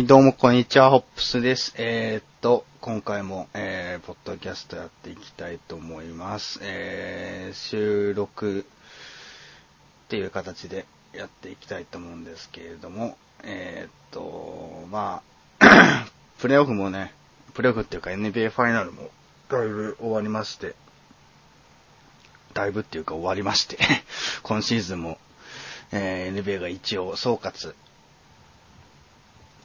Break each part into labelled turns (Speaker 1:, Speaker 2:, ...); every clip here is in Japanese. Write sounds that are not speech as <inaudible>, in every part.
Speaker 1: はい、どうもこんにちは、ホップスです。えー、っと、今回も、えー、ポッドキャストやっていきたいと思います。えー、収録っていう形でやっていきたいと思うんですけれども、えー、っと、まあ、<coughs> プレイオフもね、プレイオフっていうか NBA ファイナルもだいぶ終わりまして、だいぶっていうか終わりまして、<laughs> 今シーズンも、えー NBA が一応総括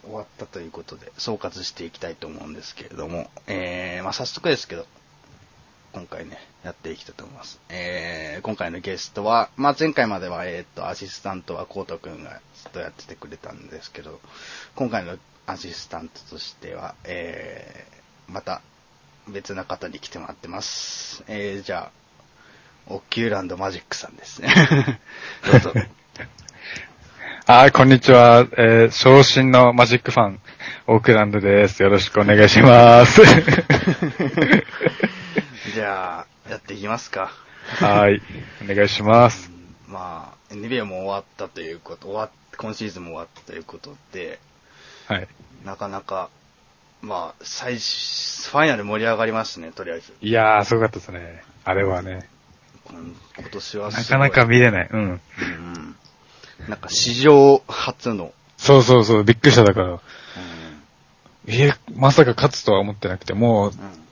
Speaker 1: 終わったということで、総括していきたいと思うんですけれども、えー、まあ早速ですけど、今回ね、やっていきたいと思います。えー、今回のゲストは、まあ前回までは、えーっと、アシスタントはコートくんがずっとやっててくれたんですけど、今回のアシスタントとしては、えー、また別な方に来てもらってます。えー、じゃあ、オッキューランドマジックさんですね。<laughs> どうぞ。
Speaker 2: はい、こんにちは。えー、昇進のマジックファン、オークランドです。よろしくお願いします。<laughs>
Speaker 1: じゃあ、やっていきますか。
Speaker 2: はい、お願いします。
Speaker 1: まあ、NBA も終わったということ、終わっ今シーズンも終わったということで、
Speaker 2: はい。
Speaker 1: なかなか、まあ、最終、ファイナル盛り上がりますね、とりあえず。
Speaker 2: いやー、すごかったですね。あれはね。
Speaker 1: 今今年は
Speaker 2: なかなか見れない。うん。
Speaker 1: うんうん。なんか史上初の、
Speaker 2: そうそうそう、びっくりしただから。
Speaker 1: うん
Speaker 2: えーまさか勝つとは思ってなくて、もう、
Speaker 1: うん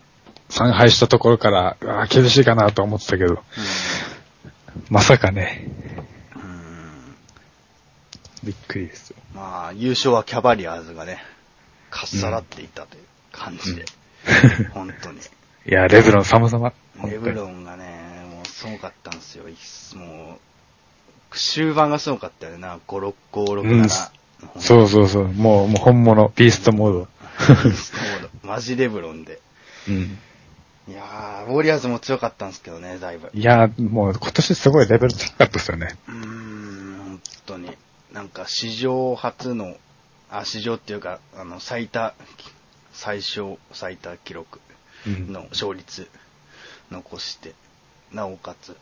Speaker 2: 参拝したところから、うわー厳しいかなと思ってたけど、まさかね、
Speaker 1: うんうん
Speaker 2: びっくりですよ。
Speaker 1: まあ、優勝はキャバリアーズがね、かっさらっていたという感じで、本当に。<laughs>
Speaker 2: いやー、レブロン様々。
Speaker 1: レブロンがね、もうすごかったんですよ。いもう、終盤がすごかったよな。5、6、5、6、
Speaker 2: うん
Speaker 1: 7。
Speaker 2: そうそうそう、もう、もう本物、ビーストモード。
Speaker 1: そうマジレブロンで。
Speaker 2: うん。
Speaker 1: いやー、ウォリアーズも強かったんですけどね、だいぶ。
Speaker 2: いやー、もう今年すごいレベル高かったですよね。
Speaker 1: うーん、本当に。なんか史上初の、あ、史上っていうか、あの、最多、最小最多記録
Speaker 2: うん。
Speaker 1: の勝率残して、なおかつ、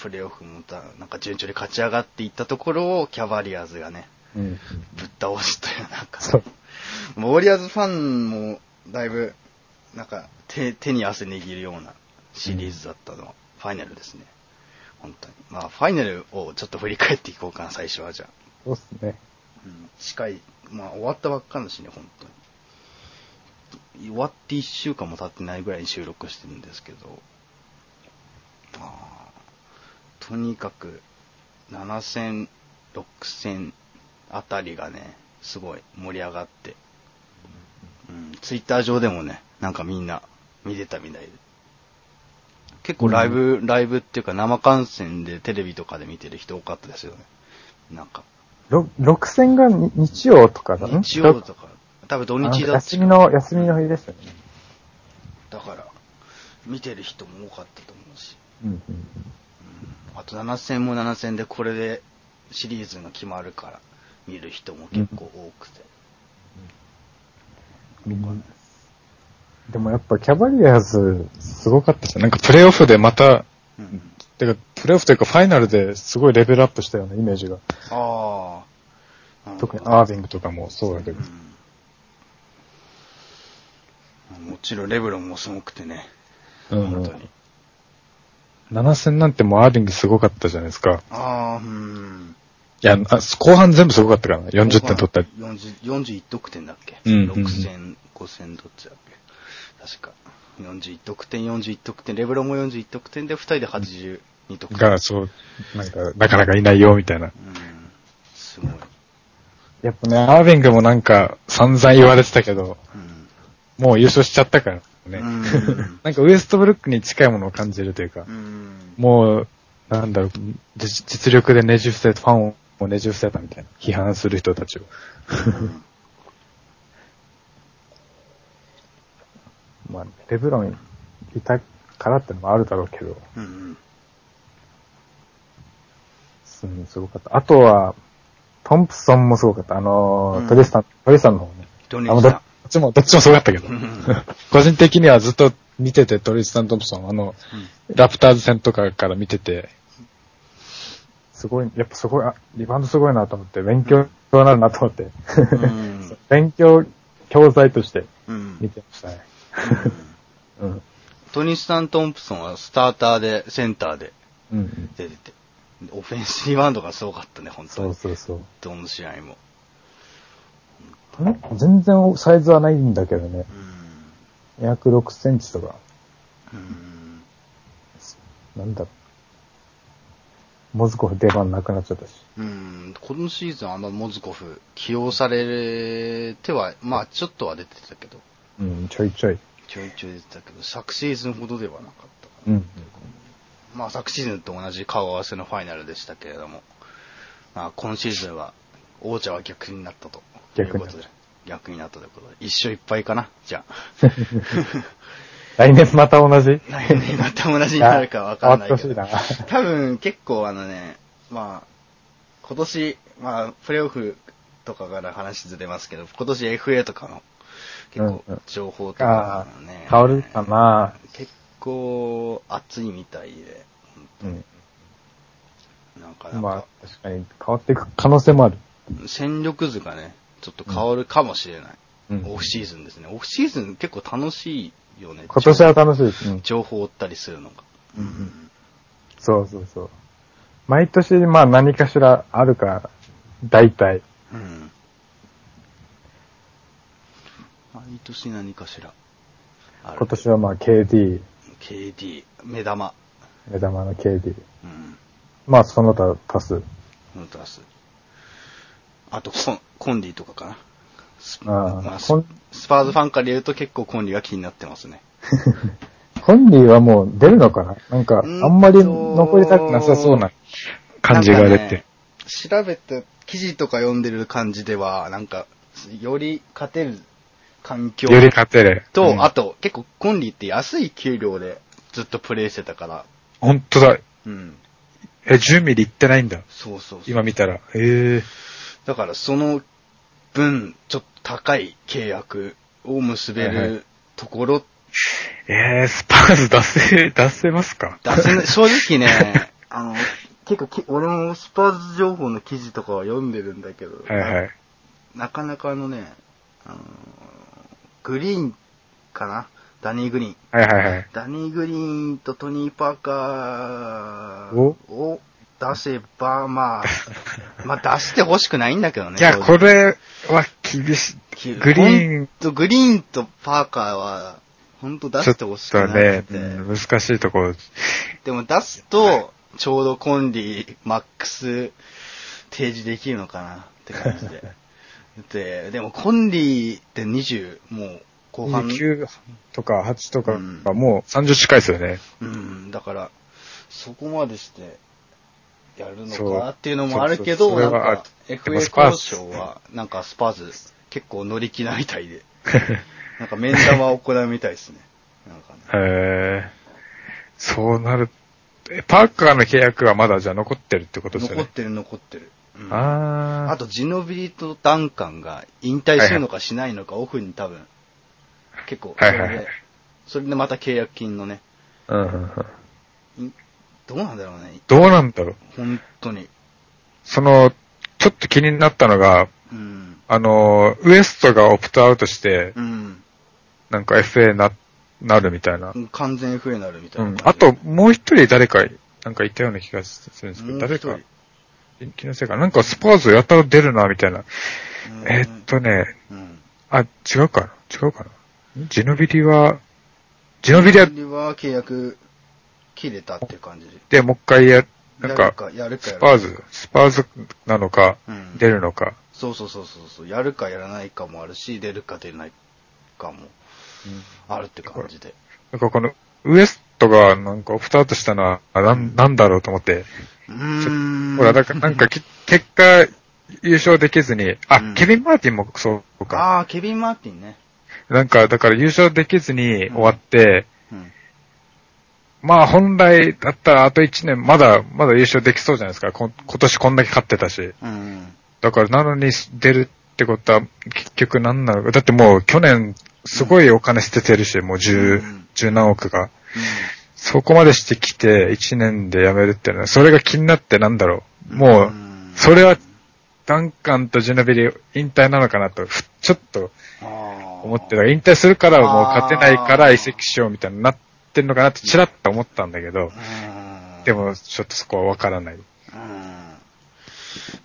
Speaker 1: プレーオフもた、なんか順調に勝ち上がっていったところを、キャバリアーズがね、
Speaker 2: うん。
Speaker 1: ぶっ倒すという、なんか、
Speaker 2: そう。
Speaker 1: ウォリアーズファンも、だいぶ、なんか手、手に汗握るようなシリーズだったのは、ファイナルですね。本当に。まあ、ファイナルをちょっと振り返っていこうかな、最初はじゃあ。
Speaker 2: そうっすね。
Speaker 1: うん、近い、まあ、終わったばっかだしね、本当に。終わって1週間も経ってないぐらいに収録してるんですけど、まあ、とにかく、7戦、6戦あたりがね、すごい盛り上がって、うん、ツイッター上でもね、なんかみんな見てたみたいで。結構ライブ、ライブっていうか生観戦でテレビとかで見てる人多かったですよね。なんか。
Speaker 3: ろ6戦がに日曜とかだん
Speaker 1: 日曜とか、多分土日だっ
Speaker 3: 休みの、休みの日でしたね。
Speaker 1: たから、見てる人も多かったと思うし。
Speaker 3: うんうん
Speaker 1: あと7戦も7戦でこれでシリーズが決まるから見る人も結構多くて。
Speaker 3: うん。でもやっぱキャバリアーズ、
Speaker 2: すごかったですね。なんかプレイオフでまた、
Speaker 1: うん。
Speaker 2: てか、プレイオフというかファイナルですごいレベルアップしたようなイメージが。
Speaker 1: ああ。
Speaker 2: 特にアービングとかもそうだけど。
Speaker 1: うん。もちろんレブロンもすごくてね。
Speaker 2: うん
Speaker 1: 本当に。
Speaker 2: 7戦なんてもうアービングすごかったじゃないですか。
Speaker 1: ああ、うん。
Speaker 2: いや、あ後半全部すごかったからな。40点取ったり。
Speaker 1: 40 41得点だっけ、
Speaker 2: うんうんうん
Speaker 1: ?6 戦、5戦どっちだっけ？確か。41得点、41得点、レブロンも41得点で2人で82得点。
Speaker 2: が、そう、なんか、なかなかいないよ、みたいな。
Speaker 1: うん。すごい。
Speaker 2: やっぱね、アービングもなんか散々言われてたけど、
Speaker 1: うん。
Speaker 2: もう優勝しちゃったからね。
Speaker 1: うん <laughs>
Speaker 2: なんかウエストブルックに近いものを感じるというか、
Speaker 1: うん。
Speaker 2: もう、なんだろう、実実力でねじ伏せ、ファンをねじ伏せたみたいな。批判する人たちを。<laughs>
Speaker 3: まあ、レブロンいたからってのもあるだろうけど、
Speaker 1: うん。
Speaker 3: うん、すごかった。あとは、トンプソンもすごかった。あのー
Speaker 1: うん
Speaker 3: トリスタン、トリスタンの方ね。あのど
Speaker 1: どれにした
Speaker 2: っちも、どっちもすごかったけど
Speaker 1: うん。
Speaker 2: 個人的にはずっと見てて、トリスタン・トンプソン、あの、ラプターズ戦とかから見てて、
Speaker 3: すごい、やっぱすごい、あ、リバウンドすごいなと思って、勉強になるなと思って。
Speaker 1: うん。<laughs>
Speaker 4: 勉強教材として
Speaker 1: うん。
Speaker 4: 見てましたね。うん。
Speaker 1: トニスタン・トンプソンはスターターで、センターで
Speaker 4: うんうん。
Speaker 1: 出てて、オフェンスリバウンドがすごかったね、本当
Speaker 4: そう
Speaker 1: に。
Speaker 4: そうそう。
Speaker 1: どの試合も。
Speaker 4: ん？全然サイズはないんだけどね。
Speaker 1: うん。
Speaker 4: 約6センチとか、
Speaker 1: うん。
Speaker 4: なんだろう。モズコフ出番なくなっちゃったし。
Speaker 1: うん。このシーズンあんまモズコフ起用されては、まあちょっとは出てたけど、
Speaker 4: うん、ちょいちょい。
Speaker 1: ちょいちょい出てたけど、昨シーズンほどではなかったかな。
Speaker 4: うん。
Speaker 1: まあ昨シーズンと同じ顔合わせのファイナルでしたけれども、まあ今シーズンは王者は逆になったと
Speaker 4: 逆になった
Speaker 1: 逆になったということで、一勝一敗かな、じゃあ。<laughs>
Speaker 4: 来年また同じ？
Speaker 1: 来年また同じになるかわかんないけど。多分結構あのね、まあ、今年、まあ、プレイオフとかから話ずれますけど、今年 FA とかの結構情報とかね、
Speaker 4: 変わるかな。
Speaker 1: 結構熱いみたいで、
Speaker 4: うん。
Speaker 1: なんかなん
Speaker 4: ま
Speaker 1: か
Speaker 4: あ、確かに変わっていく可能性もある。
Speaker 1: 戦力図がね、ちょっと変わるかもしれない。
Speaker 4: うん
Speaker 1: オフシーズンですね。オフシーズン結構楽しいよね。
Speaker 4: 今年は楽しいです。うん。
Speaker 1: 情報を追ったりするのが。
Speaker 4: うんうんそうそうそう。毎年、まあ何かしらあるから、大体。
Speaker 1: うん。毎年何かしら。
Speaker 4: 今年はまあ KD、
Speaker 1: KD、目玉。
Speaker 4: 目玉の KD。
Speaker 1: うん。
Speaker 4: まあその他足す。
Speaker 1: ノータス。あとコン、コンディとかかな。スまあススパーズファンから言うと結構コンディが気になってますね。<laughs>
Speaker 4: コンディはもう出るのかな？なんか、あんまり残りたくなさそうな。
Speaker 2: 感じが出て。
Speaker 1: 調べて、記事とか読んでる感じでは、なんか、より勝てる環境
Speaker 2: より勝てる。
Speaker 1: と、
Speaker 2: うん
Speaker 1: あと、結構コンディって安い給料でずっとプレイしてたから、
Speaker 2: ほんとだ。
Speaker 1: うん。
Speaker 2: え、10ミリいってないんだ。
Speaker 1: そうそう。
Speaker 2: 今見たら。ええ
Speaker 1: だからその分、ちょっと高い契約を結べるところ、
Speaker 2: えー、スパーズ出せ、<laughs> 出せますか？
Speaker 1: 出せない、<laughs> 正直ね、<laughs> あの、結構き、俺もスパーズ情報の記事とかは読んでるんだけど、
Speaker 2: はいはい。
Speaker 1: なかなかあのね、あのグリーンかな？ダニー・グリーン。
Speaker 2: はいはいはい。
Speaker 1: ダニー・グリーンとトニー・パーカー
Speaker 4: お？
Speaker 1: を出せば、まあ、<laughs> まあ出してほしくないんだけどね。
Speaker 2: いや、これは厳しい。グリーン、
Speaker 1: と、グリーンとパーカーは、本当出
Speaker 2: ちょっ
Speaker 1: してほしく
Speaker 2: と
Speaker 1: な
Speaker 2: ね
Speaker 1: くて、、
Speaker 2: うん難しいところ。
Speaker 1: でも出すと、ちょうどコンディ、マックス、提示できるのかなって感じで。<laughs> で、でもコンディって20、もう後半、
Speaker 2: 9とか8とか
Speaker 1: うん
Speaker 2: がもう30近いですよね。
Speaker 1: うん、だから、そこまでして、やるのかなっていうのもあるけど、なんか、FA 交
Speaker 2: ズ
Speaker 1: 渉は、なんかスパーズ、結構乗り気なみたいで、<laughs> なんか面談は行うみたいですね。なんかね。
Speaker 2: へえ。そうなる。えパーカーの契約はまだじゃあ残ってるってことですよね。
Speaker 1: 残ってる残ってる。うん
Speaker 2: あ
Speaker 1: あと、ジノビリとダンカンが引退するのかしないのか、オフに多分、結構、それで
Speaker 2: はいはいはい、
Speaker 1: それでまた契約金のね、
Speaker 4: うんうんうん。
Speaker 1: いどうなんだろうね。
Speaker 2: どうなんだろう。
Speaker 1: 本当に。
Speaker 2: その、ちょっと気になったのが、
Speaker 1: うん。
Speaker 2: あの、ウエストがオプトアウトして、
Speaker 1: うん。
Speaker 2: なんか FA な、なるみたいな。
Speaker 1: 完全 FA になるみた
Speaker 2: うん
Speaker 1: いな。。
Speaker 2: あと、もう一人誰か、なんかいたような気がするんですけど、誰か、気のせいかな。なんかスパーズやたら出るな、みたいな。
Speaker 1: うん
Speaker 2: えっとね、
Speaker 1: うん。
Speaker 2: あ、違うかな違うかなジノビリは、ジノビリは、
Speaker 1: ジノビリは契約切れたっていう感じで。
Speaker 2: で、もう一回や、なんか、
Speaker 1: やるか
Speaker 2: スパーズ、スパーズなのか、
Speaker 1: うん
Speaker 2: 出るのか。
Speaker 1: そうそうそうそうそう。やるかやらないかもあるし、出るか出ないかもあるって感じで。
Speaker 2: なんかこの、ウエストがなんかオプトアウトしたのは、あなんなんだろうと思って。
Speaker 1: うーん。
Speaker 2: ほら、だからなんかき、結果、優勝できずに、あ、
Speaker 1: うん
Speaker 2: ケビン・マーティンもそうか。
Speaker 1: ああ、ケビン・マーティンね。
Speaker 2: なんか、だから優勝できずに終わって、
Speaker 1: うん。
Speaker 2: まあ本来だったらあと1年、まだ、まだ優勝できそうじゃないですか。こ今年こんだけ勝ってたし。
Speaker 1: うん。
Speaker 2: だからなのに出るってことは、結局何なのか。だってもう去年、すごいお金捨ててるし、もう十、
Speaker 1: うん
Speaker 2: 十何億が。そこまでしてきて、1年で辞めるっていうのは、それが気になってなんだろう。もう、
Speaker 1: ん
Speaker 2: それは、ダンカンとジュナビリ引退なのかなと、ふちょっと
Speaker 1: 思
Speaker 2: 思ってた。引退するからもう勝てないから移籍しようみたいになってんのかなってちらっと思ったんだけど、でもちょっとそこはわからない。
Speaker 1: うん。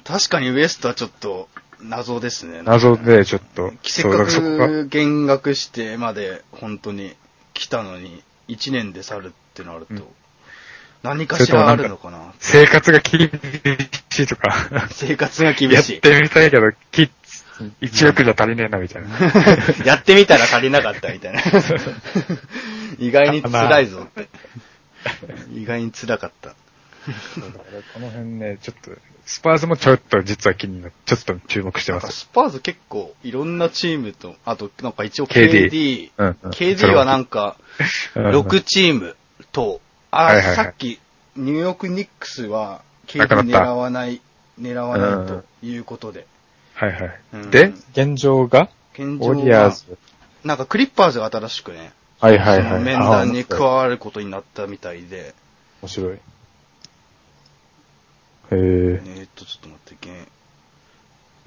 Speaker 1: 確かにウエストはちょっと謎ですね。
Speaker 2: 謎でちょっと、
Speaker 1: せっか
Speaker 2: そうだからそこが。
Speaker 1: く減額してまで本当に来たのに、1年で去るってなると、
Speaker 2: うん
Speaker 1: 何かしらあるのかな
Speaker 2: 生活が厳しいとか、
Speaker 1: 生活が厳
Speaker 2: やっ
Speaker 1: しい。
Speaker 2: てみたいけど、き1億じゃ足りねえなみたいな。<laughs>
Speaker 1: やってみたら足りなかったみたいな。<laughs> 意外に辛いぞ。意外に辛かった。
Speaker 2: この辺ね、ちょっと、スパーズもちょっと実は気になって、ちょっと注目してます。
Speaker 1: スパーズ結構いろんなチームと、あとなんか一応
Speaker 2: KD
Speaker 1: KD、
Speaker 2: うんうん
Speaker 1: KD はなんか
Speaker 2: うん
Speaker 1: 6チームと、あ、
Speaker 2: はいはいはい
Speaker 1: さっきニューヨークニックスは
Speaker 2: った
Speaker 1: 狙わない、狙わないということで。
Speaker 2: はいはい。
Speaker 1: うん
Speaker 2: で、現状が？
Speaker 1: 現状
Speaker 2: オリアー
Speaker 1: は、
Speaker 2: ズ。
Speaker 1: なんかクリッパーズが新しくね、
Speaker 2: はいはいはい。
Speaker 1: 面談に加
Speaker 2: あ
Speaker 1: わることになったみたいで、
Speaker 2: 面白い。へえ。
Speaker 1: えーっと、ちょっと待って、ゲン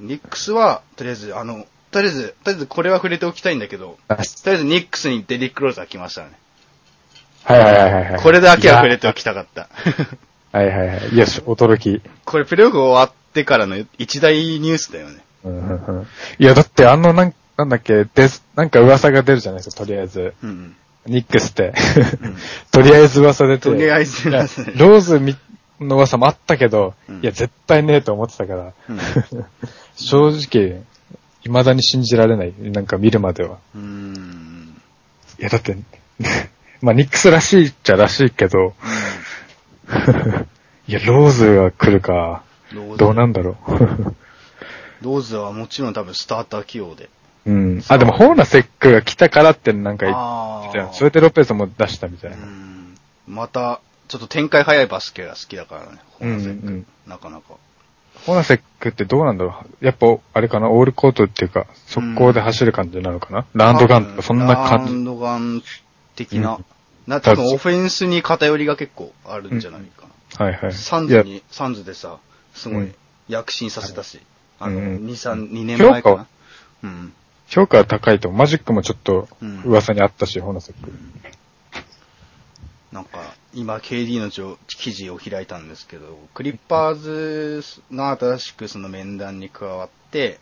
Speaker 1: ニックスは、とりあえず、あの、とりあえず、とりあえずこれは触れておきたいんだけど、
Speaker 2: あ
Speaker 1: とりあえずニックスにデリック・ローザー来ましたね。
Speaker 2: はいはいはいはいはい。
Speaker 1: これだけは触れておきたかった。
Speaker 2: はいはいはい。いや、し驚き。
Speaker 1: これプレーオフ終わってからの一大ニュースだよね。
Speaker 2: うんうんうんいや、だってあの、なんなんだっけ、です、なんか噂が出るじゃないですか、とりあえず。
Speaker 1: うん。
Speaker 2: ニックスって。
Speaker 1: うん
Speaker 2: とりあえず噂出て。
Speaker 1: とりあえず
Speaker 2: ローズみの噂もあったけど、
Speaker 1: うん
Speaker 2: いや、絶対ねえと思ってたから。
Speaker 1: うん <laughs>
Speaker 2: 正直、未だに信じられない。なんか見るまでは。
Speaker 1: うーん。
Speaker 2: いや、だって、まあ、ニックスらしいっちゃらしいけど、<laughs> いや、ローズが来るか。
Speaker 1: ローズ
Speaker 2: どうなんだろ <laughs>
Speaker 1: ローズはもちろん多分スターター起用で。
Speaker 2: う。うん。あ、でも、ホーナセックが来たからってなんか言
Speaker 1: あ
Speaker 2: ってたよそれでロペスも出したみたいうな。
Speaker 1: ん。また、ちょっと展開早いバスケが好きだからね。ホーナセック
Speaker 2: うんうん
Speaker 1: なかなか。
Speaker 2: ホーナセックってどうなんだろうやっぱ、あれかな？オールコートっていうか、速攻で走る感じなのかな、ラウンドガンとか、そんな感じ。
Speaker 1: ンドガン的な。
Speaker 2: うん
Speaker 1: な、多分オフェンスに偏りが結構あるんじゃないかな。
Speaker 2: はいはい。
Speaker 1: サンズに、サンズでさ、すごい
Speaker 2: うん
Speaker 1: 躍進させたし。あの、
Speaker 2: うんうん
Speaker 1: 2、3、2年前かな
Speaker 2: 評価は？
Speaker 1: うん。
Speaker 2: 評価は高いと。マジックもちょっと
Speaker 1: うん
Speaker 2: 噂にあったし、ホーナセック。
Speaker 1: なんか、今 KD の情記事を開いたんですけど、クリッパーズが新しくその面談に加わって、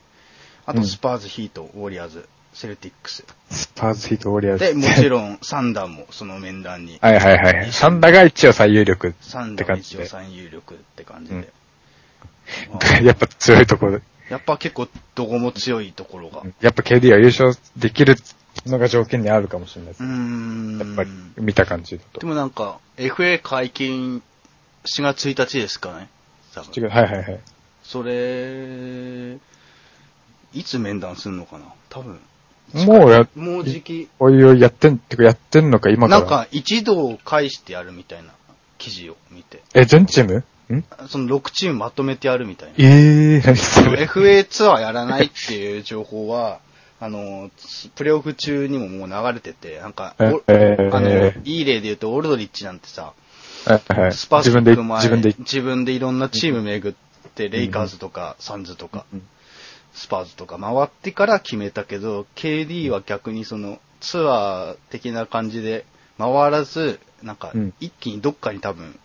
Speaker 1: あと
Speaker 2: うん
Speaker 1: スパーズ、ヒート、ウォリアーズ、セルティックス。
Speaker 2: スパーズヒートウォリアーズ。
Speaker 1: で、もちろんサンダーもその面談に。
Speaker 2: はいはいはい。サンダが一応最有力っ
Speaker 1: サン
Speaker 2: て感じで
Speaker 1: ダーも一応。最有力って感じで。
Speaker 2: うん
Speaker 1: まあ <laughs>
Speaker 2: やっぱ強いところ。
Speaker 1: やっぱ結構どこも強いところが。う
Speaker 2: やっぱ KD は優勝できるのが条件にあるかもしれないです
Speaker 1: ー
Speaker 2: ね。
Speaker 1: ん。
Speaker 2: やっぱり見た感じだと
Speaker 1: で。もなんか、FA 解禁4月1日ですかね。
Speaker 2: 違う、はいはいはい。
Speaker 1: それ、いつ面談すんのかな多分。
Speaker 2: もうや、
Speaker 1: もう時期。
Speaker 2: おいおいやってん、てかやってんのか今から。
Speaker 1: なんか一度返してやるみたいな記事を見て。
Speaker 2: え、全チーム？ん？
Speaker 1: その6チームまとめてやるみたいな。
Speaker 2: ええー、何それ
Speaker 1: ？FA ツアーやらないっていう情報は、<laughs> あの、プレオフ中にももう流れてて、なんか、お
Speaker 2: えー
Speaker 1: あの、いい例で言うと、オールドリッチなんてさ、
Speaker 2: はいはい。
Speaker 1: スパーズ
Speaker 2: 自分で、自分で。
Speaker 1: 自分でいろんなチーム巡って、レイカーズとか、サンズとか、
Speaker 2: うん
Speaker 1: スパーズとか回ってから決めたけど、KD は逆にそのツアー的な感じで回らず、なんか
Speaker 2: うん
Speaker 1: 一気にどっかに多分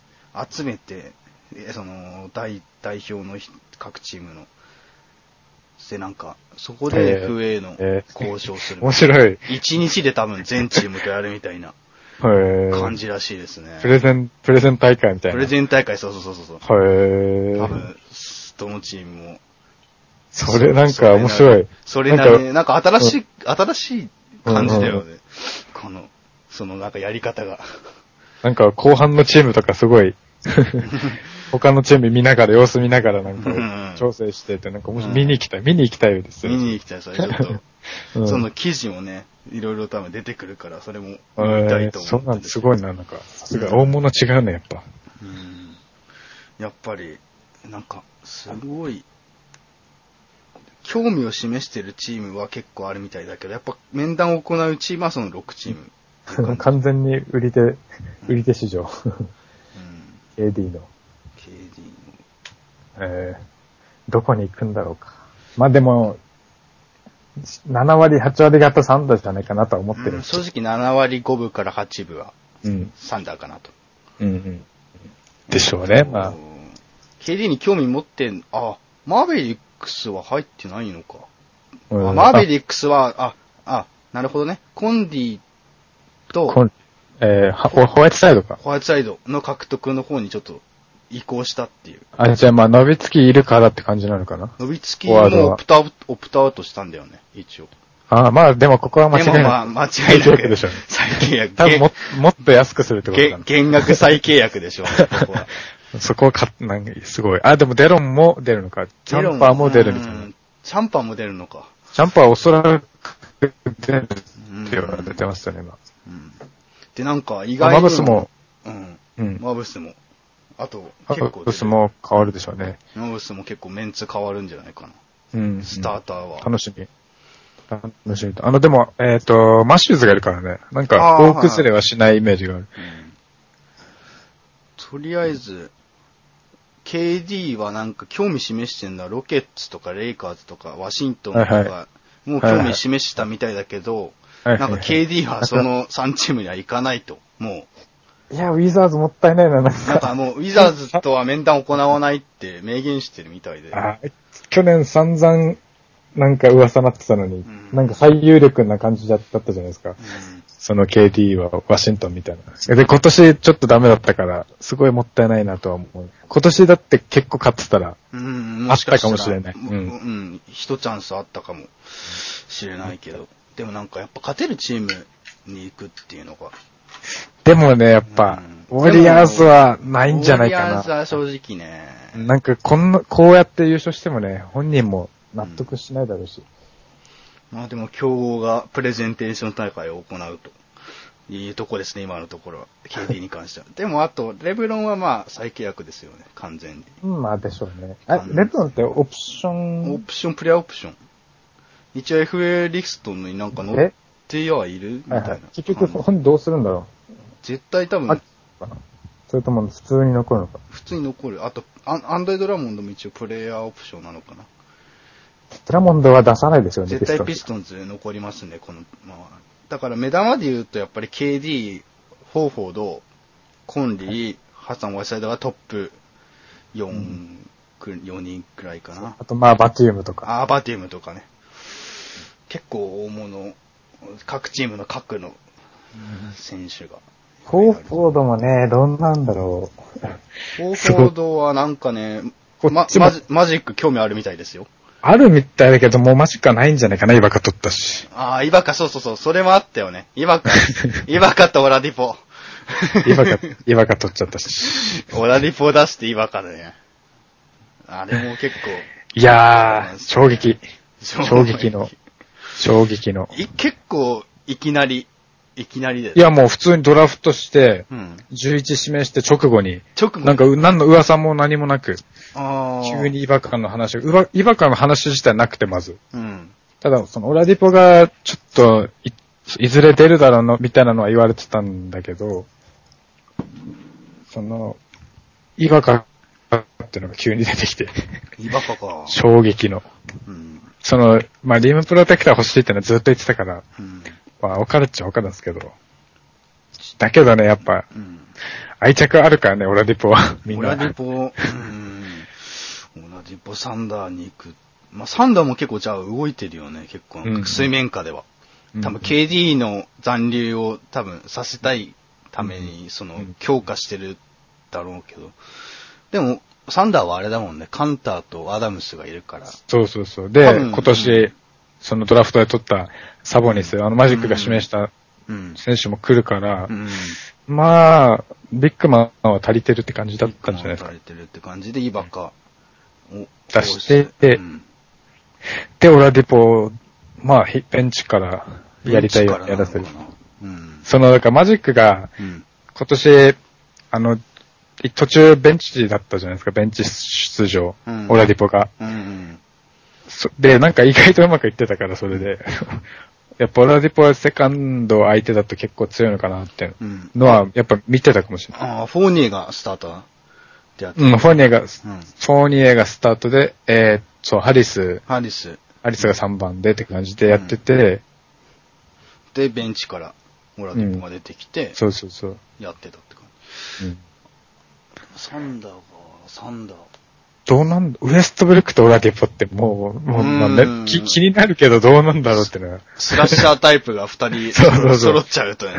Speaker 1: 集めて、えその代代表のひ各チームの。で、なんか、そこで
Speaker 2: えー
Speaker 1: FA の
Speaker 2: えー
Speaker 1: 交渉する。
Speaker 2: 面白い。
Speaker 1: 一日で多分全チームとやるみたいな感じらしいですね。
Speaker 2: プレゼン、プレゼン大会みたいな。
Speaker 1: プレゼン大会、そうそうそうそう。
Speaker 2: へー
Speaker 1: 多分、どのチームも。
Speaker 2: それなんか面白い。
Speaker 1: それなり
Speaker 2: なん
Speaker 1: に、なんか新しい、新しい感じだよね。この、そのなんかやり方が。
Speaker 2: なんか後半のチームとかすごい、<laughs> 他のチーム見ながら、様子見ながらなん
Speaker 1: うん
Speaker 2: か調整してて、なんか面白い
Speaker 1: うん
Speaker 2: 見に行きたい、見に行きたいですよ。
Speaker 1: 見に行きたい、それちょっと。<laughs>
Speaker 2: うん
Speaker 1: その記事もね、いろいろ多分出てくるから、それも見
Speaker 2: えー
Speaker 1: たいと思って
Speaker 2: そんなんすごいな、なんか。さすが、大物違うね、やっぱ。
Speaker 1: うんやっぱり、なんか、すごい、興味を示してるチームは結構あるみたいだけど、やっぱ面談を行うチームはその6チーム。<laughs>
Speaker 5: 完全に売り手、売り手市場。
Speaker 1: うん、
Speaker 5: AD の。
Speaker 1: KD の。
Speaker 5: えー、どこに行くんだろうか。まあでも、
Speaker 2: 7割、8割方サンダーじゃないかなとは思ってる
Speaker 1: うん。正直7割5分から8分は
Speaker 2: うん。
Speaker 1: サンダーかなと。
Speaker 2: うんうん。でしょうね、まあ
Speaker 1: うん。KD に興味持ってん、あ、マーベリックスは入ってないのか。
Speaker 2: うん
Speaker 1: あマーベリックスは、あ、あ、なるほどね。コンディと
Speaker 2: えーはホホワイトサイドか。
Speaker 1: ホワイトサイドの獲得の方にちょっと移行したっていう。
Speaker 2: あ、じゃあまあ、伸びつきいるからって感じなのかな。
Speaker 1: 伸びつき
Speaker 2: フォワードは
Speaker 1: もオプトアウト、オプトアウトしたんだよね、一応。
Speaker 2: ああ、まあ、でもここは間違いない。
Speaker 1: でもまあ、間違いなく。
Speaker 2: 再契約でしょうね。
Speaker 1: 再契約。
Speaker 2: 多分も、もっと安くするってことかな。
Speaker 1: げ減額再契約でしょうね、ここは。
Speaker 2: そこはか、なんか、すごい。あ、でもデロンも出るのか。チャンパーも出るみたいな。
Speaker 1: うんチャンパーも出るのか。
Speaker 2: チャンパーはおそらく出る
Speaker 1: うん
Speaker 2: って言われてましたね、今。
Speaker 1: うんで、なんか意
Speaker 2: あ
Speaker 1: 外に。
Speaker 2: マブスも、
Speaker 1: うん。
Speaker 2: うん。
Speaker 1: マブスも。あと、
Speaker 2: マ
Speaker 1: 結構
Speaker 2: ブスも変わるでしょうね。
Speaker 1: マブスも結構メンツ変わるんじゃないかな。
Speaker 2: うん。
Speaker 1: スターターは。
Speaker 2: 楽しみ。楽しみと。あの、でも、えっ、と、マシューズがいるからね。なんか、
Speaker 1: あー
Speaker 2: 大崩れはしないイメージがある。
Speaker 1: うんとりあえず、KD はなんか興味示してんだ。ロケッツとかレイカーズとかワシントンとか、
Speaker 2: はいは
Speaker 1: もう興味示したみたいだけど、
Speaker 2: はいはい
Speaker 1: なんか KD はその3チームには行かないと。も
Speaker 2: いや、ウィザーズもったいないな、なん
Speaker 1: う、なん
Speaker 2: か。
Speaker 1: かもうウィザーズとは面談を行わないって明言してるみたいで。
Speaker 2: あ去年散々、なんか噂なってたのに、
Speaker 1: ん
Speaker 2: なんか最有力な感じだったじゃないですか。
Speaker 1: うん
Speaker 2: その KD はワシントンみたいな。で、今年ちょっとダメだったから、すごいもったいないなとは思う。今年だって結構勝ってたら、
Speaker 1: うん、
Speaker 2: あったかもしれない
Speaker 1: うん、
Speaker 2: うん
Speaker 1: うん、一チャンスあったかもしれないけど。でもなんかやっぱ勝てるチームに行くっていうのが。
Speaker 2: でもね、やっぱ、
Speaker 1: うん
Speaker 2: ウォリアーズはないんじゃないか
Speaker 1: ウォリアーズ
Speaker 2: な。
Speaker 1: は正直ね。
Speaker 2: なんかこんな、こうやって優勝してもね、本人も納得しないだろうし。
Speaker 1: まあでも競合がプレゼンテーション大会を行うというとこですね、今のところは。KD に関しては。でもあと、レブロンはまあ再契約ですよね、完全に。
Speaker 2: うん、まあでしょうね。あ、レブロンってオプショ
Speaker 1: オ
Speaker 2: ン、
Speaker 1: プション、プレアオプション。一応 FA リストになんか載ってはいる？みたな
Speaker 2: はいいはい。。結局、本人どうするんだろ
Speaker 1: 絶対多
Speaker 2: う。
Speaker 1: 分
Speaker 2: それとも普通に残るのか？
Speaker 1: 普通に残る。あと、アンアンドレ・ドラモンドも一応プレイヤーオプションなのかな。
Speaker 2: ドラモンドは出さないですよね、
Speaker 1: 絶対ピ
Speaker 2: ピス
Speaker 1: ストンズ残りますね、この、まあ。だから目玉で言うとやっぱり KD、フォーフォード、コンリー、ハサン・ワイサイドがトップ4、く4人くらいかな。
Speaker 2: あと、まあ、バティウムとか。
Speaker 1: アーバティウムとかね。結構大物、各チームの各の選手が。
Speaker 2: フォーフォードもね、どんなんだろう。
Speaker 1: フォーフォードはなんかね、まマジック興味あるみたいですよ。
Speaker 2: あるみたいだけど、もうマジかないんじゃないかな、イバカ取ったし。
Speaker 1: ああ、イバカ、そうそうそう、それもあったよね。イバカ、<laughs> イバカとオラディポ。
Speaker 2: イバカ、イバカ取っちゃったし。
Speaker 1: オラディポ出してイバカだね。あれも結構、
Speaker 2: いやー、衝撃。
Speaker 1: 衝
Speaker 2: 衝撃の。衝撃の。
Speaker 1: い結構、いきなり、いきなりで。
Speaker 2: いや、もう普通にドラフトして、
Speaker 1: うん。
Speaker 2: 11指名して直後に、
Speaker 1: 直後
Speaker 2: なんか、何の噂も何もなく、急にイバカの話が、うばイバカの話自体なくて、まず。
Speaker 1: うん。
Speaker 2: ただ、その、オラディポが、ちょっとい、いずれ出るだろうの、みたいなのは言われてたんだけど、その、イバカっていうのが急に出てきて、
Speaker 1: イバカか。
Speaker 2: 衝撃の。
Speaker 1: うん。
Speaker 2: その、まあ、リムプロテクター欲しいってのはずっと言ってたから、
Speaker 1: うん。
Speaker 2: まあ、わかるっちゃわかるんですけど。だけどね、やっぱ、
Speaker 1: うん。
Speaker 2: 愛着あるからね、オラディポは。みんな。
Speaker 1: オラディポ、うん。オラディポサンダーに行く。まあ、サンダーも結構じゃあ動いてるよね、結構。
Speaker 2: うん
Speaker 1: 水面下では。
Speaker 2: うん
Speaker 1: 多分 KD の残留を多分させたいために、その
Speaker 2: ん、
Speaker 1: 強化してるだろうけど。でも、サンダーはあれだもんね、カンターとアダムスがいるから。
Speaker 2: そうそうそう。で、今年、
Speaker 1: う
Speaker 2: そのドラフトで取ったサボニス、あのマジックが指名した
Speaker 1: うん。
Speaker 2: 選手も来るから、
Speaker 1: うん。
Speaker 2: まあ、ビッグマンは足りてるって感じだったんじゃないですか
Speaker 1: さ。れてるって感じで、イバカを
Speaker 2: 出して
Speaker 1: うん
Speaker 2: で、オラディポ、まあ、ひベンチからやりたいようにやらせる
Speaker 1: うん。
Speaker 2: その、だからマジックが、
Speaker 1: うん。
Speaker 2: 今年、あの、い途中ベンチだったじゃないですか、ベンチ出場。
Speaker 1: うん
Speaker 2: オラディポが。
Speaker 1: うんうん。
Speaker 2: そで、なんか意外とうまくいってたから、それで。やっぱオラディポはセカンド相手だと結構強いのかなって
Speaker 1: うん。
Speaker 2: のは、やっぱ見てたかもしれない。
Speaker 1: ああ、フォーニエがスターター？ってやつ。
Speaker 2: うん、フォーニエが、フ
Speaker 1: うん。
Speaker 2: ォーニエがスタートで、えー、そう、ハリス、
Speaker 1: ハリス。
Speaker 2: アリスが3番でって感じでやってて、
Speaker 1: で、ベンチからオラディポが出てきて、
Speaker 2: そうそうそう。
Speaker 1: やってたって感じ。
Speaker 2: うん
Speaker 1: サンダーが、サンダー。
Speaker 2: どうなんウエストブルックとオラディポってもう、もう、ね、気気になるけどどうなんだろうってのは、
Speaker 1: スラッシャータイプが二人 <laughs>
Speaker 2: そうそうそう
Speaker 1: 揃っちゃうとね。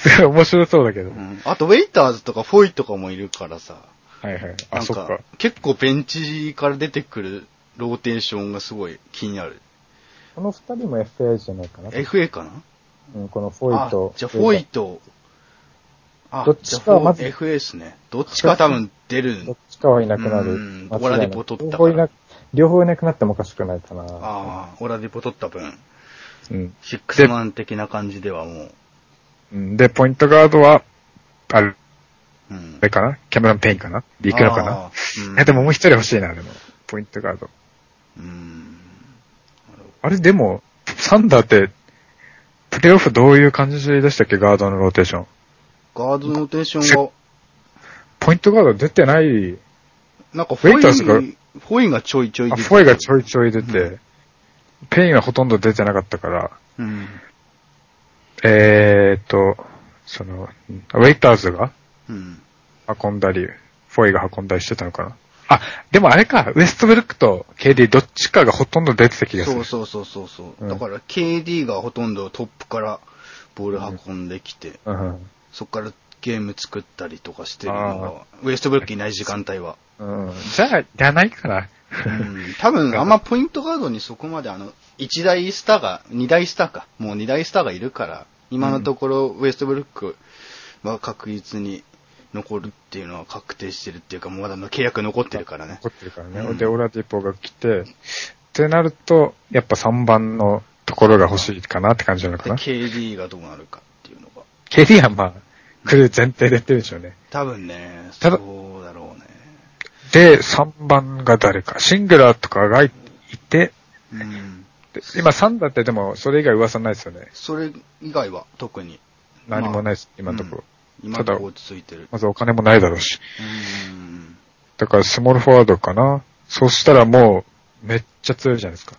Speaker 2: すごい面白そうだけど。
Speaker 1: うんあと、ウェイターズとかフォイとかもいるからさ。
Speaker 2: はいはい。あ、そっか。、
Speaker 1: 結構ベンチから出てくるローテーションがすごい気になる。
Speaker 2: この二人も FA じゃないかな。
Speaker 1: FA かな？
Speaker 2: うん、このフォイと
Speaker 1: あ。じゃあフォイと、あ、
Speaker 2: どっちかはまず
Speaker 1: じゃあフォ FA ですね。どっちか多分出る。
Speaker 2: どっちかはいなくなる。
Speaker 1: うんオラディポ取ったから
Speaker 2: 両方いな両方いなくなってもおかしくないかな。
Speaker 1: ああ、オラディポ取った分、
Speaker 2: うん。
Speaker 1: シックスマン的な感じではもう、
Speaker 2: うんで、ポイントガードは、あれ
Speaker 1: うん
Speaker 2: あれかな？キャメロン・ペインかな？で行くのかな？
Speaker 1: うん
Speaker 2: いや、でももう一人欲しいな、でも。ポイントガード。
Speaker 1: うん。
Speaker 2: あれ、でも、サンダーって、プレイオフどういう感じでしたっけ？ガードのローテーション。
Speaker 1: ガードのローテーションが、
Speaker 2: ポイントガード出てない、
Speaker 1: なんかフォ
Speaker 2: イターズが
Speaker 1: イ、フォイがちょいちょい
Speaker 2: あ、
Speaker 1: 出て
Speaker 2: フォイがちょ
Speaker 1: い。
Speaker 2: いちょい出て、
Speaker 1: う
Speaker 2: ペインはほとんど出てなかったから、
Speaker 1: うん。
Speaker 2: えーっと、その、ウェイターズが？
Speaker 1: うん。
Speaker 2: 運んだり、フォイが運んだりしてたのかな。あ、でもあれか、ウエストブルックと KD どっちかがほとんど出てた気がする。
Speaker 1: そうそうそうそうそう、
Speaker 2: うん
Speaker 1: だから KD がほとんどトップからボール運んできて、
Speaker 2: うん。
Speaker 1: そこからゲーム作ったりとかしてるの
Speaker 2: あ
Speaker 1: が、ウエストブルックいない時間帯は。
Speaker 2: うん。じゃあ、いらないかな。
Speaker 1: うん、多分あんまポイントガードにそこまであの、1大スターが、2大スターか、もう2大スターがいるから、今のところウエストブルックは確実に残るっていうのは確定してるっていうか、もうまだ契約残ってるからね。
Speaker 2: 残ってるからね。
Speaker 1: うん
Speaker 2: で、オラディポが来て、ってなると、やっぱ3番のところが欲しいかなって感じなのか
Speaker 1: で
Speaker 2: な。
Speaker 1: KD がどうなるかっていうのが。
Speaker 2: KD はまあ、来る前提で言ってるでしょうね。
Speaker 1: 多分ね、そうだろうね。
Speaker 2: で、3番が誰か。シングラーとかがいて、
Speaker 1: うん。
Speaker 2: で今3だってでも、それ以外噂ないですよね。
Speaker 1: それ以外は特に。
Speaker 2: 何もないです、今のところ。
Speaker 1: 今のところ落ち着いてる。
Speaker 2: まずお金もないだろうし。
Speaker 1: うん。
Speaker 2: だからスモールフォワードかな。そうしたらもう、めっちゃ強いじゃないですか。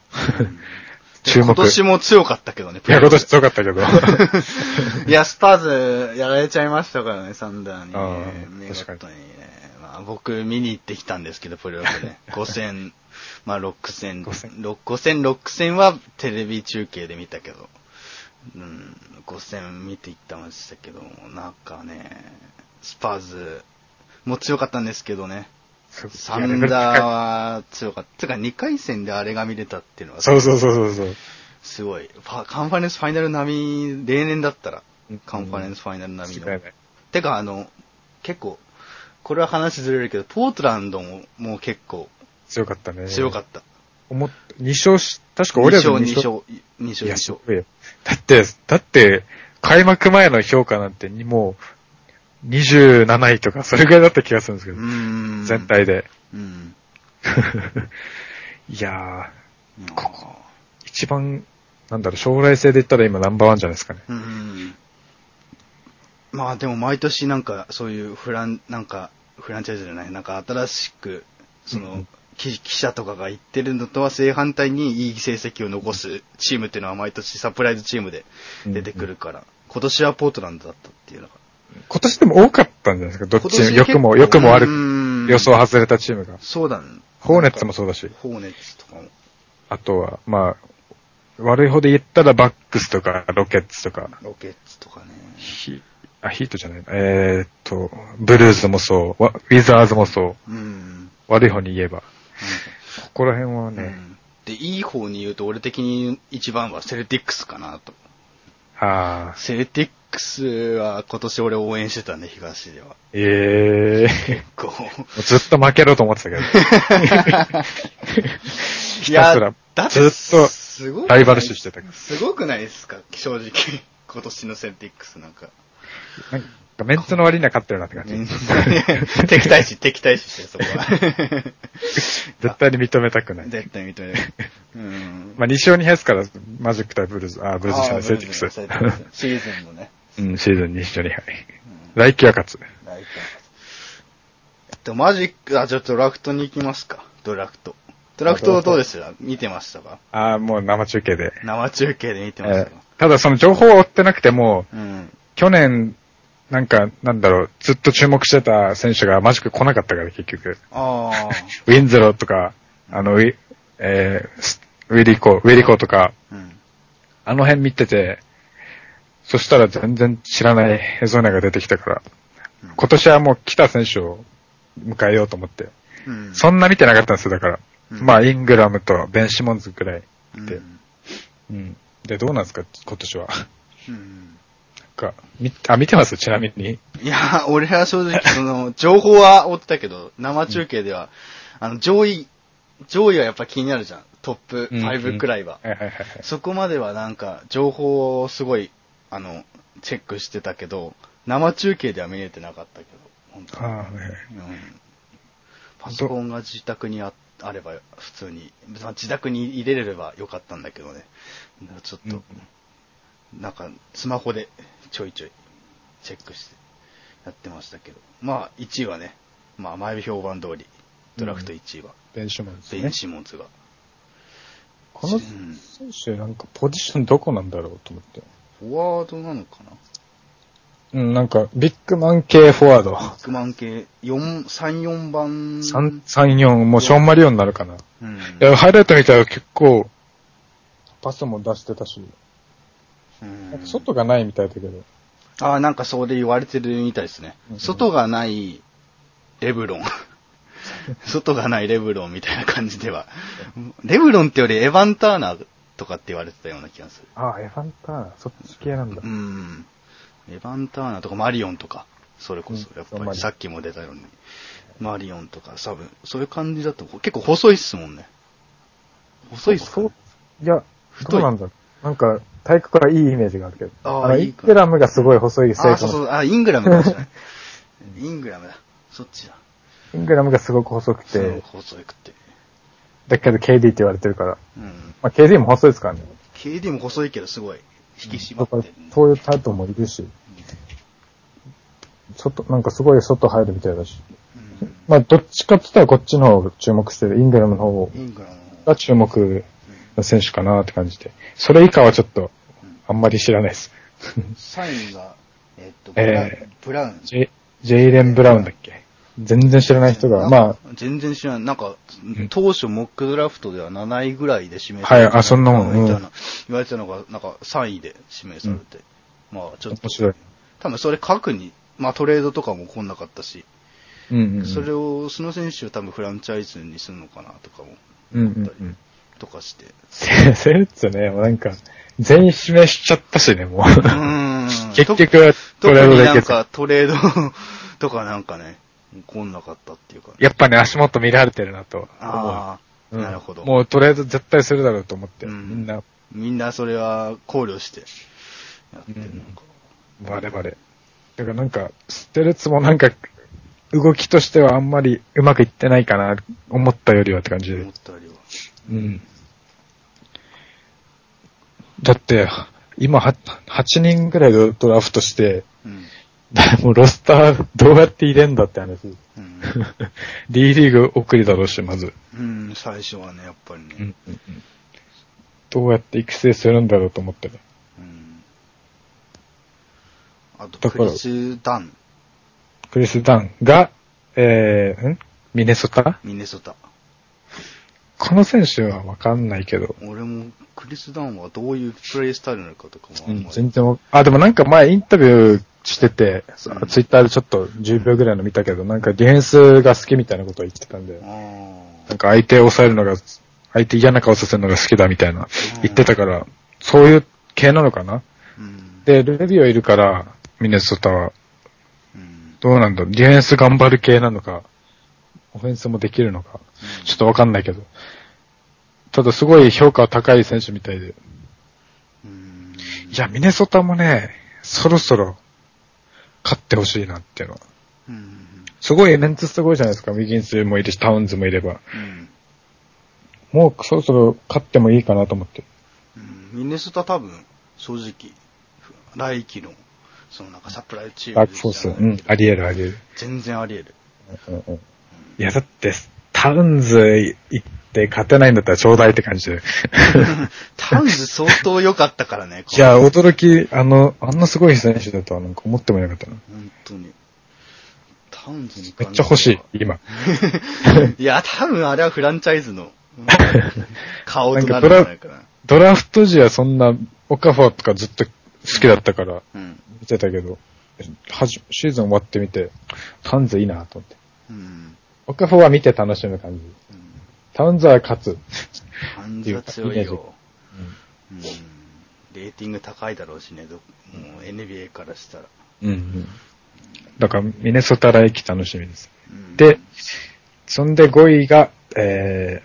Speaker 2: 注目。
Speaker 1: 今年も強かったけどね。
Speaker 2: いや、今年強かったけど。<laughs>
Speaker 1: いや、スパーズやられちゃいましたからね、サンダーにね。
Speaker 2: 確かに。
Speaker 1: まあ、僕見に行ってきたんですけど、プレーオフね。5戦、まあ6戦、
Speaker 2: 5戦
Speaker 1: 6 5戦、6戦はテレビ中継で見たけど、うん、5戦見ていったましたけど、なんかね、スパーズも強かったんですけどね。サンダーは強かった。てか2回戦であれが見れたっていうのは、
Speaker 2: そうそうそうそうそう。
Speaker 1: すごい。カンファレンスファイナル並み、例年だったら
Speaker 2: うん、
Speaker 1: カンファレンスファイナル並みの。
Speaker 2: 違いない。
Speaker 1: てか、あの、結構、これは話ずれるけど、ポートランドももう結構
Speaker 2: 強かったね。
Speaker 1: 強かった。
Speaker 2: 思っ2勝し、確か
Speaker 1: 2
Speaker 2: 俺ら
Speaker 1: 勝、
Speaker 2: で
Speaker 1: 2勝、2
Speaker 2: い
Speaker 1: 勝、2
Speaker 2: や、
Speaker 1: 勝
Speaker 2: す。ごいよ。だって、だって、開幕前の評価なんてにもう、27位とか、それぐらいだった気がするんですけ
Speaker 1: う
Speaker 2: ど。全。体で。
Speaker 1: うん。<laughs>
Speaker 2: いやー、
Speaker 1: こ
Speaker 2: こ一番、なんだろう、将来性で言ったら今ナンバーワンじゃないですかね。
Speaker 1: うん。まあでも毎年なんかそういうフラン、なんかフランチャイズじゃない、なんか新しく、その、
Speaker 2: うん
Speaker 1: 記記者とかが言ってるのとは正反対にいい成績を残すチームっていうのは毎年サプライズチームで出てくるから、今年はポートランドだったっていうのが。
Speaker 2: 今年でも多かったんじゃないですか、どっちも。
Speaker 1: 今年
Speaker 2: 良くも、
Speaker 1: 結構
Speaker 2: 良くも悪
Speaker 1: う
Speaker 2: く、
Speaker 1: ん
Speaker 2: 予想外れたチームが。
Speaker 1: そうだね。
Speaker 2: ホーネッツもそうだし、
Speaker 1: ホーネッツとかも。
Speaker 2: あとは、まあ、悪い方で言ったらバックスとか、ロケッツとか、
Speaker 1: ロケッツとかね。
Speaker 2: ヒあ、ヒートじゃないな。えーっと、ブルズもそう、わウィザーズもそう、
Speaker 1: うん。
Speaker 2: 悪い方に言えば。ここら辺はね、
Speaker 1: うんで、いい方に言うと、俺的に一番はセルティックスかなと。
Speaker 2: ああ、
Speaker 1: セルティックスは今年俺応援してたね、東では。
Speaker 2: ええ
Speaker 1: こう。
Speaker 2: ずっと負けろと思ってたけど。<laughs> ひ
Speaker 1: い
Speaker 2: たすら、
Speaker 1: だって
Speaker 2: ずっと
Speaker 1: すごい
Speaker 2: ライバル視してたから。
Speaker 1: すごくないですか？正直。今年のセルティックスなんか。
Speaker 2: メンツの割には勝ってるなって感じ。<laughs>
Speaker 1: 敵対視、敵対視してる、そこは。<laughs>
Speaker 2: 絶対に認めたくない。
Speaker 1: 絶対認める。うん。
Speaker 2: まあ2勝2敗ですから、マジック対ブルーズ、あ、ブルーズじゃない、
Speaker 1: あ
Speaker 2: セルティックス。
Speaker 1: シーズンのね。
Speaker 2: うん、シーズン2勝2敗。来季は勝つ。
Speaker 1: ライトえっと、マジック、あ、ちょっとドラフトに行きますか。ドラフト。ドラフトどうでした見てましたか？
Speaker 2: ああ、もう生中継で。
Speaker 1: 生中継で見てました
Speaker 2: ただその情報を追ってなくても、
Speaker 1: うん。
Speaker 2: 去年、なんか、なんだろう、ずっと注目してた選手がマジック来なかったから、結局。
Speaker 1: ああ。
Speaker 2: ウィンズローとか、あの、ウィ、えースウィリコ、ウィリコとか、
Speaker 1: うん。
Speaker 2: あの辺見てて、そしたら全然知らないエゾーネが出てきたから、今年はもう来た選手を迎えようと思って、
Speaker 1: うん。
Speaker 2: そんな見てなかったんですよ、だから。
Speaker 1: うん
Speaker 2: まあ、イングラムとベン・シモンズくらい。
Speaker 1: うん
Speaker 2: でうん。で、どうなんですか、今年は。
Speaker 1: うん。
Speaker 2: か、み、あ、見てます？ちなみに。
Speaker 1: いや、俺は正直、<laughs> その、情報は追ってたけど、生中継では、あの、上位、上位はやっぱ気になるじゃん。トップ5くらいは。そこまではなんか、情報をすごい、あの、チェックしてたけど、生中継では見れてなかったけど、本当に。うんパソコンが自宅にああれば普通に、まあ自宅に入れれればよかったんだけどね。ちょっと、なんかスマホでちょいちょいチェックしてやってましたけど。まあ1位はね、まあ前評判通り、ドラフト1位は、
Speaker 2: ベン・シモンズね
Speaker 1: ベン・。シモンズが。
Speaker 2: この
Speaker 1: うん
Speaker 2: 選手、なんかポジションどこなんだろうと思って。
Speaker 1: フォワードなのかな？
Speaker 2: うん、なんか、ビッグマン系フォワード。
Speaker 1: ビッグマン系、4、3、4番。
Speaker 2: 3、3、4、もうショーンマリオンになるかな。い
Speaker 1: うん。
Speaker 2: や、ハイライト見たら結構、パスも出してたし、外がないみたいだけど。
Speaker 1: ああ、なんかそうで言われてるみたいですね。
Speaker 2: うん
Speaker 1: 外がないレブロン。<laughs> 外がないレブロンみたいな感じでは。レブロンってよりエヴァン・ターナーとかって言われてたような気がする。
Speaker 2: ああ、エファンターナ、そっち系なんだ
Speaker 1: う。ん。エヴァン・ターナーとかマリオンとか、それこそ、
Speaker 2: うん
Speaker 1: やっぱりさっきも出たように。マリオンとか、サブ、そういう感じだと結構細いっすもんね。細いっすかね、
Speaker 2: いや、
Speaker 1: 太い
Speaker 2: なんだなんか、体格がいいイメージがあるけど。
Speaker 1: あー
Speaker 2: の、
Speaker 1: いいか
Speaker 2: イングラムがすごい細い
Speaker 1: あ、
Speaker 2: 成功
Speaker 1: そうそう、あ、イングラムかもしれない。イングラムだ。そっちだ。
Speaker 2: イングラムがすごく細く
Speaker 1: そう
Speaker 2: て、
Speaker 1: 細くて。
Speaker 2: だけど KD って言われてるから。
Speaker 1: うん。
Speaker 2: まあ KD も細いですからね。
Speaker 1: KD も細いけどすごい引き締まってる、
Speaker 2: そういうタイプもいるし、外、なんかすごい外入るみたいだし。
Speaker 1: うん
Speaker 2: まあ、どっちかって言ったらこっちの方を注目してる。イングラムの方
Speaker 1: イングラムの
Speaker 2: が注目の選手かなって感じで。それ以下はちょっと、あんまり知らないです。
Speaker 1: サインが、えっと、ブラウン
Speaker 2: え
Speaker 1: ブラウン。
Speaker 2: ジェジェイレン・ブラウンだっけ？全然知らない人が、まあ、
Speaker 1: 全然知らない。なんか
Speaker 2: ん、
Speaker 1: 当初モックドラフトでは7位ぐらいで指名
Speaker 2: はいあそんなもんうん
Speaker 1: 言われてたのが、なんか3位で指名されて。まあ、ちょっと
Speaker 2: 面、白い。
Speaker 1: 多分それ書くに、まあトレードとかも来なかったし、
Speaker 2: うんうんうん。
Speaker 1: それを、その選手を多分フランチャイズにするのかなとかも、
Speaker 2: うんうんうん。
Speaker 1: とかして。
Speaker 2: セ <laughs> セレッツね、もうなんか、全員指名しちゃったしね、もう。
Speaker 1: うーん <laughs>
Speaker 2: 結局、ト
Speaker 1: 特
Speaker 2: レード
Speaker 1: トレードとかなんかね、<laughs> 来んなかったっていうか。
Speaker 2: やっぱね、足元見られてるなと。
Speaker 1: ああ、
Speaker 2: うん
Speaker 1: なるほど。
Speaker 2: もうトレード絶対するだろうと思って、
Speaker 1: うん
Speaker 2: みんな、
Speaker 1: みんなそれは考慮してやってるのか。
Speaker 2: バレバレ。だからなんか、ステルツもなんか、動きとしてはあんまりうまくいってないかな、思ったよりはって感じで
Speaker 1: 思っ。たよりは。
Speaker 2: うん。だって、今は、8人ぐらいでドラフトして、
Speaker 1: うん。
Speaker 2: もうロスターどうやって入れんだって話。
Speaker 1: うん。<laughs>
Speaker 2: D リーグ送りだろうし、まず。
Speaker 1: うん、最初はね、やっぱりね。
Speaker 2: うんうんうんどうやって育成するんだろうと思ってね。
Speaker 1: うん。あと、クリス・ダン、
Speaker 2: クリス・ダンが、えー、ん？ミネソタ？
Speaker 1: ミネソタ。
Speaker 2: この選手はわかんないけど。
Speaker 1: 俺も、クリス・ダンはどういうプレイスタイルなのかとかもあ
Speaker 2: うん全然わあ、でもなんか前インタビューしてて、
Speaker 1: うん
Speaker 2: ツイッターでちょっと10秒ぐらいの見たけど、なんかディフェンスが好きみたいなことを言ってたんで、
Speaker 1: あ
Speaker 2: なんか相手を抑えるのが、相手嫌な顔させるのが好きだみたいな言ってたから、そういう系なのかな
Speaker 1: あ。うん。
Speaker 2: で、ルビオいるから、ミネソタは、
Speaker 1: うん。
Speaker 2: どうなんだディフェンス頑張る系なのか、オフェンスもできるのか、ちょっとわかんないけど。ただすごい評価は高い選手みたいで。
Speaker 1: うん。
Speaker 2: いや、ミネソタもね、そろそろ、勝ってほしいなっていうのは。
Speaker 1: うん。
Speaker 2: すごい、メンツすごいじゃないですか。ウィギンスもいるし、タウンズもいれば。
Speaker 1: うん。
Speaker 2: もうそろそろ勝ってもいいかなと思って。
Speaker 1: うん。ミネソタ多分、正直、来季の、そのなんかサプライチーム
Speaker 2: ダークフォース、うん、あり得るあり得る。
Speaker 1: 全然あり得る。
Speaker 2: うんうんいや、だって、タウンズ行っって勝てないんだったらちょうだいって感じで。<laughs>
Speaker 1: タウンズ相当良かったからね。<laughs>
Speaker 2: いや、驚き、あの、あんなすごい選手だとはなんか思ってもいなかったな。
Speaker 1: 本当に。タウンズに
Speaker 2: めっちゃ欲しい、今。<laughs>
Speaker 1: いや、多分あれはフランチャイズの顔となるんじゃないかな。
Speaker 2: ドラフト時はそんな、オカファーとかずっと好きだったから
Speaker 1: うん。
Speaker 2: 見てたけど、はじシーズン終わってみて、タウンズいいなと思って。
Speaker 1: うん。
Speaker 2: オカファーは見て楽しむ感じ。タウンズは勝つ。
Speaker 1: タウンズは強いよ。うん。レーティング高いだろうしね、どもう NBA からしたら。
Speaker 2: うん。うん。だから、ミネソタ来季楽しみです。
Speaker 1: うん
Speaker 2: で、そんで5位が、え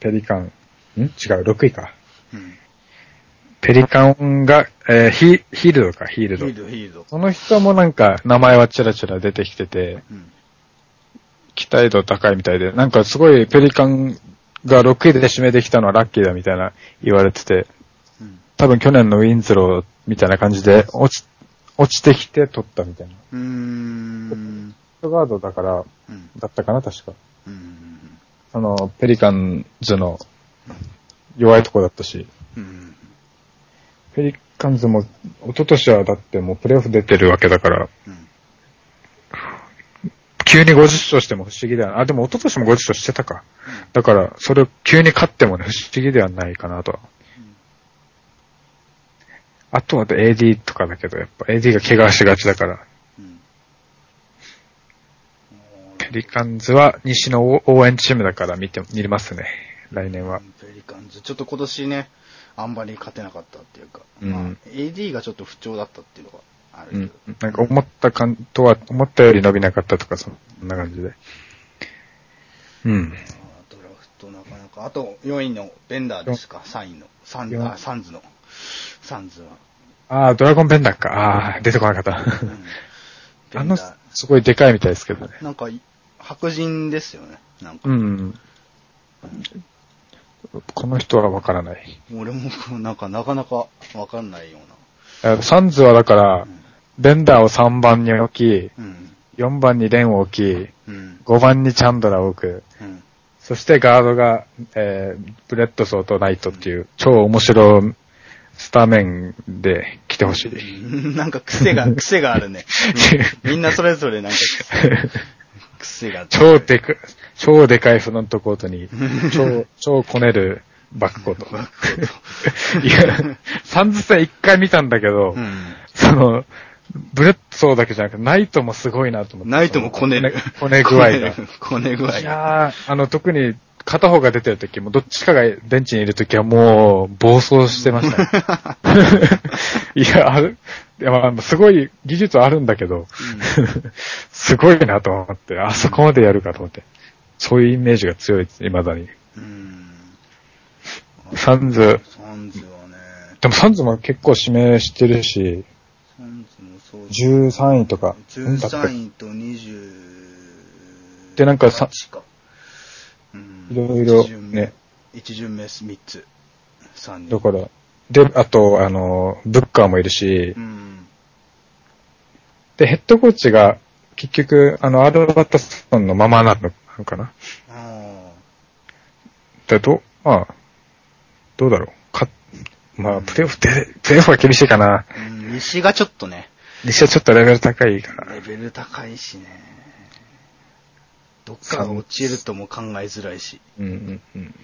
Speaker 2: ー、ペリカン、ん？違う、6位か。
Speaker 1: うん。
Speaker 2: ペリカンが、えー、ヒヒールドか、ヒールド。
Speaker 1: ヒールド、ヒールド。
Speaker 2: その人もなんか、名前はチラチラ出てきてて、
Speaker 1: うん。
Speaker 2: 期待度高いみたいで、なんかすごいペリカンが6位で指名できたのはラッキーだみたいな言われてて、
Speaker 1: うん。
Speaker 2: 多分去年のウィンズローみたいな感じで落ち、落ちてきて取ったみたいな。
Speaker 1: うーん。
Speaker 2: フットガードだから、
Speaker 1: うん。
Speaker 2: だったかな、確か。
Speaker 1: うん。
Speaker 2: その、ペリカンズの弱いとこだったし、
Speaker 1: うん。
Speaker 2: ペリカンズも、一昨年はだってもうプレイオフ出てるわけだから、
Speaker 1: うん。
Speaker 2: 急に50勝しても不思議だよな。あ、でも一昨年も50勝してたか。だから、それを急に勝ってもね、不思議ではないかなとは。あとは AD とかだけど、やっぱ AD が怪我しがちだから、
Speaker 1: うん。
Speaker 2: ペリカンズは西の応援チームだから見て、見れますね。来年は。
Speaker 1: ペリカンズ、ちょっと今年ね、あんまり勝てなかったっていうか、
Speaker 2: うん
Speaker 1: まあ、AD がちょっと不調だったっていうのが
Speaker 2: うん。なんか思ったかんとは、思ったより伸びなかったとか、そんな感じで。うん。
Speaker 1: あドラフトなかなか、あと4位のベンダーですか、3位の、サン
Speaker 2: 四
Speaker 1: あサンズの、サンズは。
Speaker 2: ああ、ドラゴンペンダーか。ああ、出てこなかった。
Speaker 1: うんベ <laughs>
Speaker 2: あのすごいでかいみたいですけどね。
Speaker 1: ー、なんか、白人ですよね、なんか。
Speaker 2: うん。この人はわからない。
Speaker 1: 俺も、なんか、なかなかわかんないよう
Speaker 2: えサンズはだから
Speaker 1: な。う、ん。
Speaker 2: ベンダーを3番に置き、
Speaker 1: うん。
Speaker 2: 4番にレンを置き、
Speaker 1: うん。
Speaker 2: 5番にチャンドラを置く。
Speaker 1: うん。
Speaker 2: そしてガードが、えー、ブレッドソーとナイトっていう超面白スタメンで来てほしい。
Speaker 1: なんか癖が、<laughs> 癖があるね。うんみんなそれぞれなんか癖が。
Speaker 2: 超でか、超でかいフロントコートに、超、超こねるバックコート。いや、サンズ戦一回見たんだけど、
Speaker 1: うん。
Speaker 2: その、ブレッドソーだけじゃなくて、ナイトもすごいなと思って。
Speaker 1: ナイトもこねる。
Speaker 2: こね具合が。
Speaker 1: こね具合 <laughs>
Speaker 2: いやー、あの、特に片方が出てる時も、どっちかがベンチにいる時はもう、暴走してましたね。<laughs> いや、ある、いやまあ、すごい技術はあるんだけど、<laughs> すごいなと思って、あそこまでやるかと思って。そういうイメージが強いです、未だに。
Speaker 1: うん。
Speaker 2: サンズ、
Speaker 1: サンズはね、
Speaker 2: でもサンズも結構指名してるし、13位とか。うんだって
Speaker 1: 13位と20。
Speaker 2: でなんかさいろいろね。
Speaker 1: 一巡目3つ。3人。
Speaker 2: だから、で、あと、あの、ブッカーもいるし
Speaker 1: う、ん。
Speaker 2: で、ヘッドコーチが、結局、あの、アルバタソンのままなのかな
Speaker 1: あ
Speaker 2: で、どう、まあ、どうだろう。か、まあ、プレイオフで、プレイオフは厳しいかな。
Speaker 1: あ。うん、西がちょっとね、
Speaker 2: 西はちょっとレベル高いから。
Speaker 1: レベル高いしね。どっかが落ちるとも考えづらいし。
Speaker 2: うんうんうん。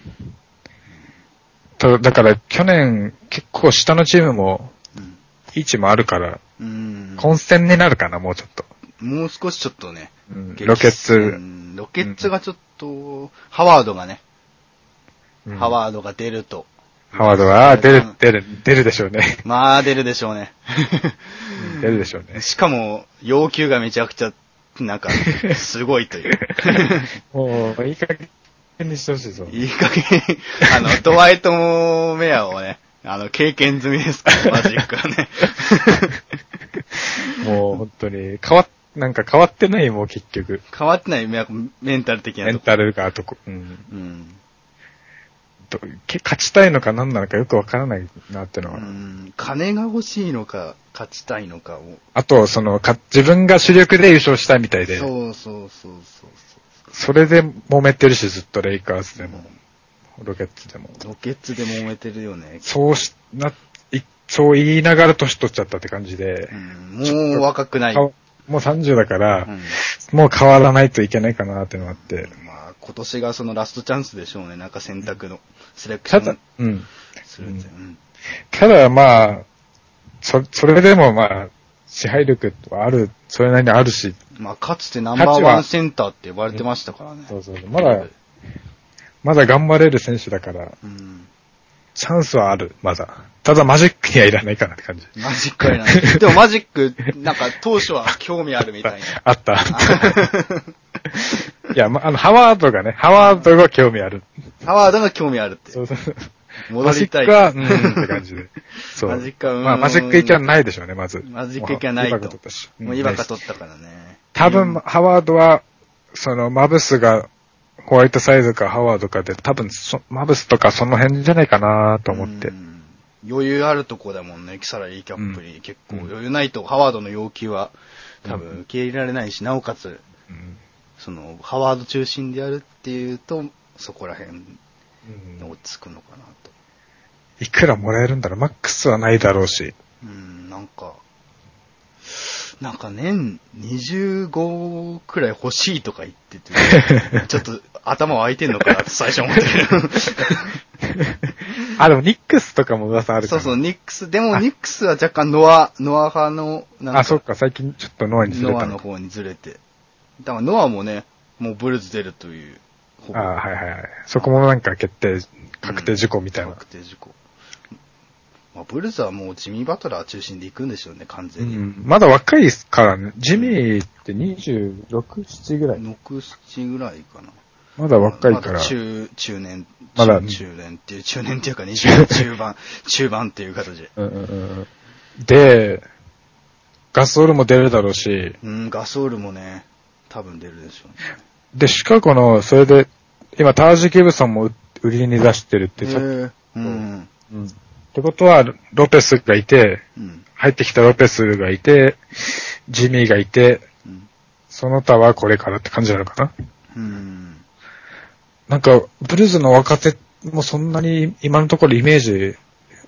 Speaker 2: と、だから、去年、結構下のチームも、
Speaker 1: うん。
Speaker 2: いいチームあるから、
Speaker 1: うん。
Speaker 2: 混戦になるかな、もうちょっと。
Speaker 1: もう少しちょっとね。
Speaker 2: うん
Speaker 1: 激
Speaker 2: ロケッツ
Speaker 1: うんロケッツがちょっと、ハワードがね、
Speaker 2: うん
Speaker 1: ハワードが出ると。
Speaker 2: ハワードは、出る
Speaker 1: うん、
Speaker 2: 出る、出るでしょうね。
Speaker 1: まあ出るでしょうね。<laughs>
Speaker 2: 出るでしょうね。
Speaker 1: しかも、要求がめちゃくちゃ、なんか、<laughs> すごいという。<laughs>
Speaker 2: もう、いい加減にしてほしいぞ。
Speaker 1: いい加減、あの、ドワイト・メアをね、あの、経験済みですから、マジックはね。
Speaker 2: もう、本当に、変わっ、なんか変わってない、もう結局。
Speaker 1: 変わってないメメンタル的な。
Speaker 2: メンタルがとこ、うん。
Speaker 1: うん。
Speaker 2: とけ勝ちたいのか何なのかよくわからないなってのは。
Speaker 1: うん。金が欲しいのか、勝ちたいのかを。
Speaker 2: あと、その、か、自分が主力で優勝したいみたいで、
Speaker 1: そうそうそうそう
Speaker 2: それで揉めてるし、ずっとレイカーズでも。ロケッツでも。
Speaker 1: ロケッツで揉めてるよね。
Speaker 2: そうし、な、いそう言いながら年取っちゃったって感じで
Speaker 1: う、ん、もう若くない。
Speaker 2: かもう30だから、
Speaker 1: うん
Speaker 2: もう変わらないといけないかなってのがあって。
Speaker 1: まあ、今年がそのラストチャンスでしょうね。なんか選択のセレクシ
Speaker 2: ただ
Speaker 1: ョン、
Speaker 2: うん。
Speaker 1: するんで。うん
Speaker 2: ただまあ、そ、それでもまあ、支配力はある、それなりにあるし、
Speaker 1: まあ、かつてナンバーワンセンターって呼ばれてましたからね。
Speaker 2: そうそうそうまだ、まだ頑張れる選手だから、
Speaker 1: うん。
Speaker 2: チャンスはある、まだ。ただマジックにはいらないかなって感じ。
Speaker 1: マジックはない。<laughs> でもマジック、なんか当初は興味あるみたいな。<laughs>
Speaker 2: あった。<laughs> いや、ま、あの、ハワードがね、ハワードが興味ある。
Speaker 1: ハワードが興味あるって。
Speaker 2: そうそう。
Speaker 1: 戻りたい。
Speaker 2: マジックは、うん、って感じで。<laughs> そう。
Speaker 1: マジックはうん
Speaker 2: まあ、マジック行きはないでしょうね、まず。
Speaker 1: マジック行きはないと
Speaker 2: もう
Speaker 1: もう今か取ったからね。
Speaker 2: 多分、ハワードは、その、マブスが、ホワイトサイズかハワードかで、多分そ、マブスとかその辺じゃないかなと思って
Speaker 1: う。ん余裕あるとこだもんね、キサラリーキャップに。結構余裕ないと、ハワードの要求は多分受け入れられないし、なおかつ、
Speaker 2: うん
Speaker 1: その、ハワード中心でやるっていうと、そこら辺に
Speaker 2: うん
Speaker 1: 落ち着くのかなと。
Speaker 2: いくらもらえるんだろうマックスはないだろうし。
Speaker 1: うん、なんか、なんか年25くらい欲しいとか言ってて、<laughs> ちょっと頭湧いてんのかなって <laughs> 最初思ったけど。<laughs>
Speaker 2: あ、でもニックスとかも噂ある。
Speaker 1: そうそう、ニックス、でもニックスは若干ノア、ノア派の、なん
Speaker 2: あ、そっか、最近ちょっとノアにずれたの。
Speaker 1: ノアの方にずれて。だからノアもね、もうブルーズ出るという、ほ
Speaker 2: あはいはいはい。そこもなんか決定、確定事項みたいな。
Speaker 1: 確定事項。まあ、ブルーズはもうジミー・バトラー中心で行くんでしょうね、完
Speaker 2: う
Speaker 1: 全に。
Speaker 2: ん。まだ若いからね。ジミーって26、7ぐらい。
Speaker 1: 6、7ぐらいかな。
Speaker 2: まだ若いから
Speaker 1: まだ。中、中年、
Speaker 2: まだ
Speaker 1: 中中年っていう、中年っていうか20 <laughs> 中盤、中盤っていう形で。
Speaker 2: うんうんうんうんで、ガソールも出るだろうし、
Speaker 1: うん、ガソールもね、多分出るでしょうね。
Speaker 2: で、シカゴの、それで、今、タージ・ギブソンも売りに出してるって、さっき
Speaker 1: へーうん。
Speaker 2: うん。ってことは、ロペスがいて、
Speaker 1: うん。
Speaker 2: 入ってきたロペスがいて、ジミーがいて、
Speaker 1: うん。
Speaker 2: その他はこれからって感じなのかな？
Speaker 1: うん。
Speaker 2: なんか、ブルーズの若手もそんなに今のところイメージ、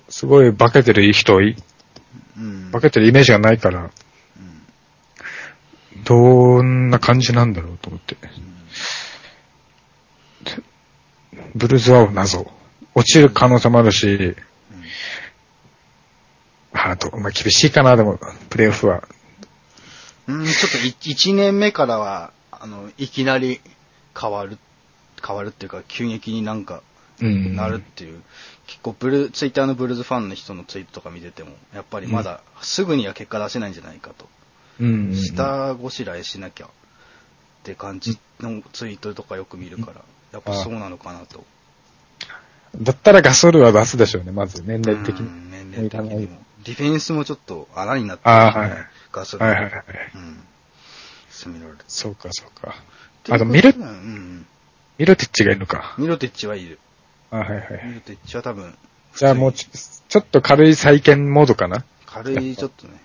Speaker 2: すごい化けてる人い、
Speaker 1: うん。
Speaker 2: 化けてるイメージがないから、どんな感じなんだろうと思って。ブルーズは謎。落ちる可能性もあるし、あと、まあ、厳しいかな、でも、プレイオフは。
Speaker 1: うん、ちょっとい一年目からは、あの、いきなり変わる、変わるっていうか、急激になんか、
Speaker 2: うん
Speaker 1: なるっていう、結構ブルー、ツイッターのブルーズファンの人のツイートとか見てても、やっぱりまだすぐには結果出せないんじゃないかと。
Speaker 2: うん。
Speaker 1: 下ごしらえしなきゃって感じのツイートとかよく見るから、やっぱそうなのかなと。
Speaker 2: だったらガソルは出すでしょうね、まず、年齢的に。
Speaker 1: うん年齢的にも。ディフェンスもちょっと穴になって
Speaker 2: ああはい
Speaker 1: ガソリン。
Speaker 2: はいはいはい。
Speaker 1: うん。攻められる。
Speaker 2: そうか、そうか。あと、ミル、
Speaker 1: うんうん。
Speaker 2: ミルティッチがいるのか。
Speaker 1: ミロティッチはいる。
Speaker 2: あはいはいは
Speaker 1: ミ
Speaker 2: い。
Speaker 1: ロティッチは多分、
Speaker 2: じゃあもうちょ、っと軽い再建モードかな。
Speaker 1: 軽いちょっとね、
Speaker 2: うん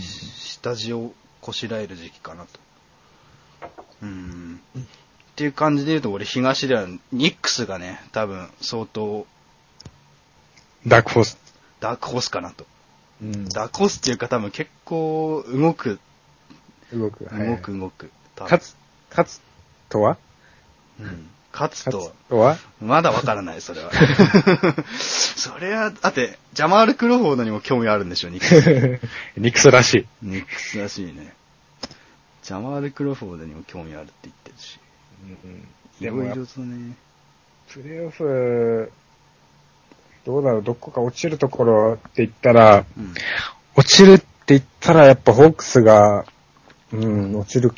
Speaker 1: 下地をこしらえる時期かなと。うん。っていう感じで言うと、俺東ではニックスがね、多分相当
Speaker 2: ダークホース。
Speaker 1: ダークホースかなと。
Speaker 2: うん
Speaker 1: ダークホースっていうか多分結構動く、
Speaker 2: 動く。
Speaker 1: 動く動く。多分
Speaker 2: 勝つ、勝つとは？
Speaker 1: うん。勝つと
Speaker 2: は
Speaker 1: まだわからない、それは。<laughs> それは、だって、ジャマール・クロフォードにも興味あるんでしょ、ニックス。<laughs>
Speaker 2: ニクスらしい。
Speaker 1: ニックスらしいね。ジャマール・クロフォードにも興味あるって言ってるし。い
Speaker 2: でも
Speaker 1: ろいろとね。
Speaker 2: プレイオフ、どうだろう、どこか落ちるところって言ったら、
Speaker 1: うん。
Speaker 2: 落ちるって言ったらやっぱホークスが、うん、落ちる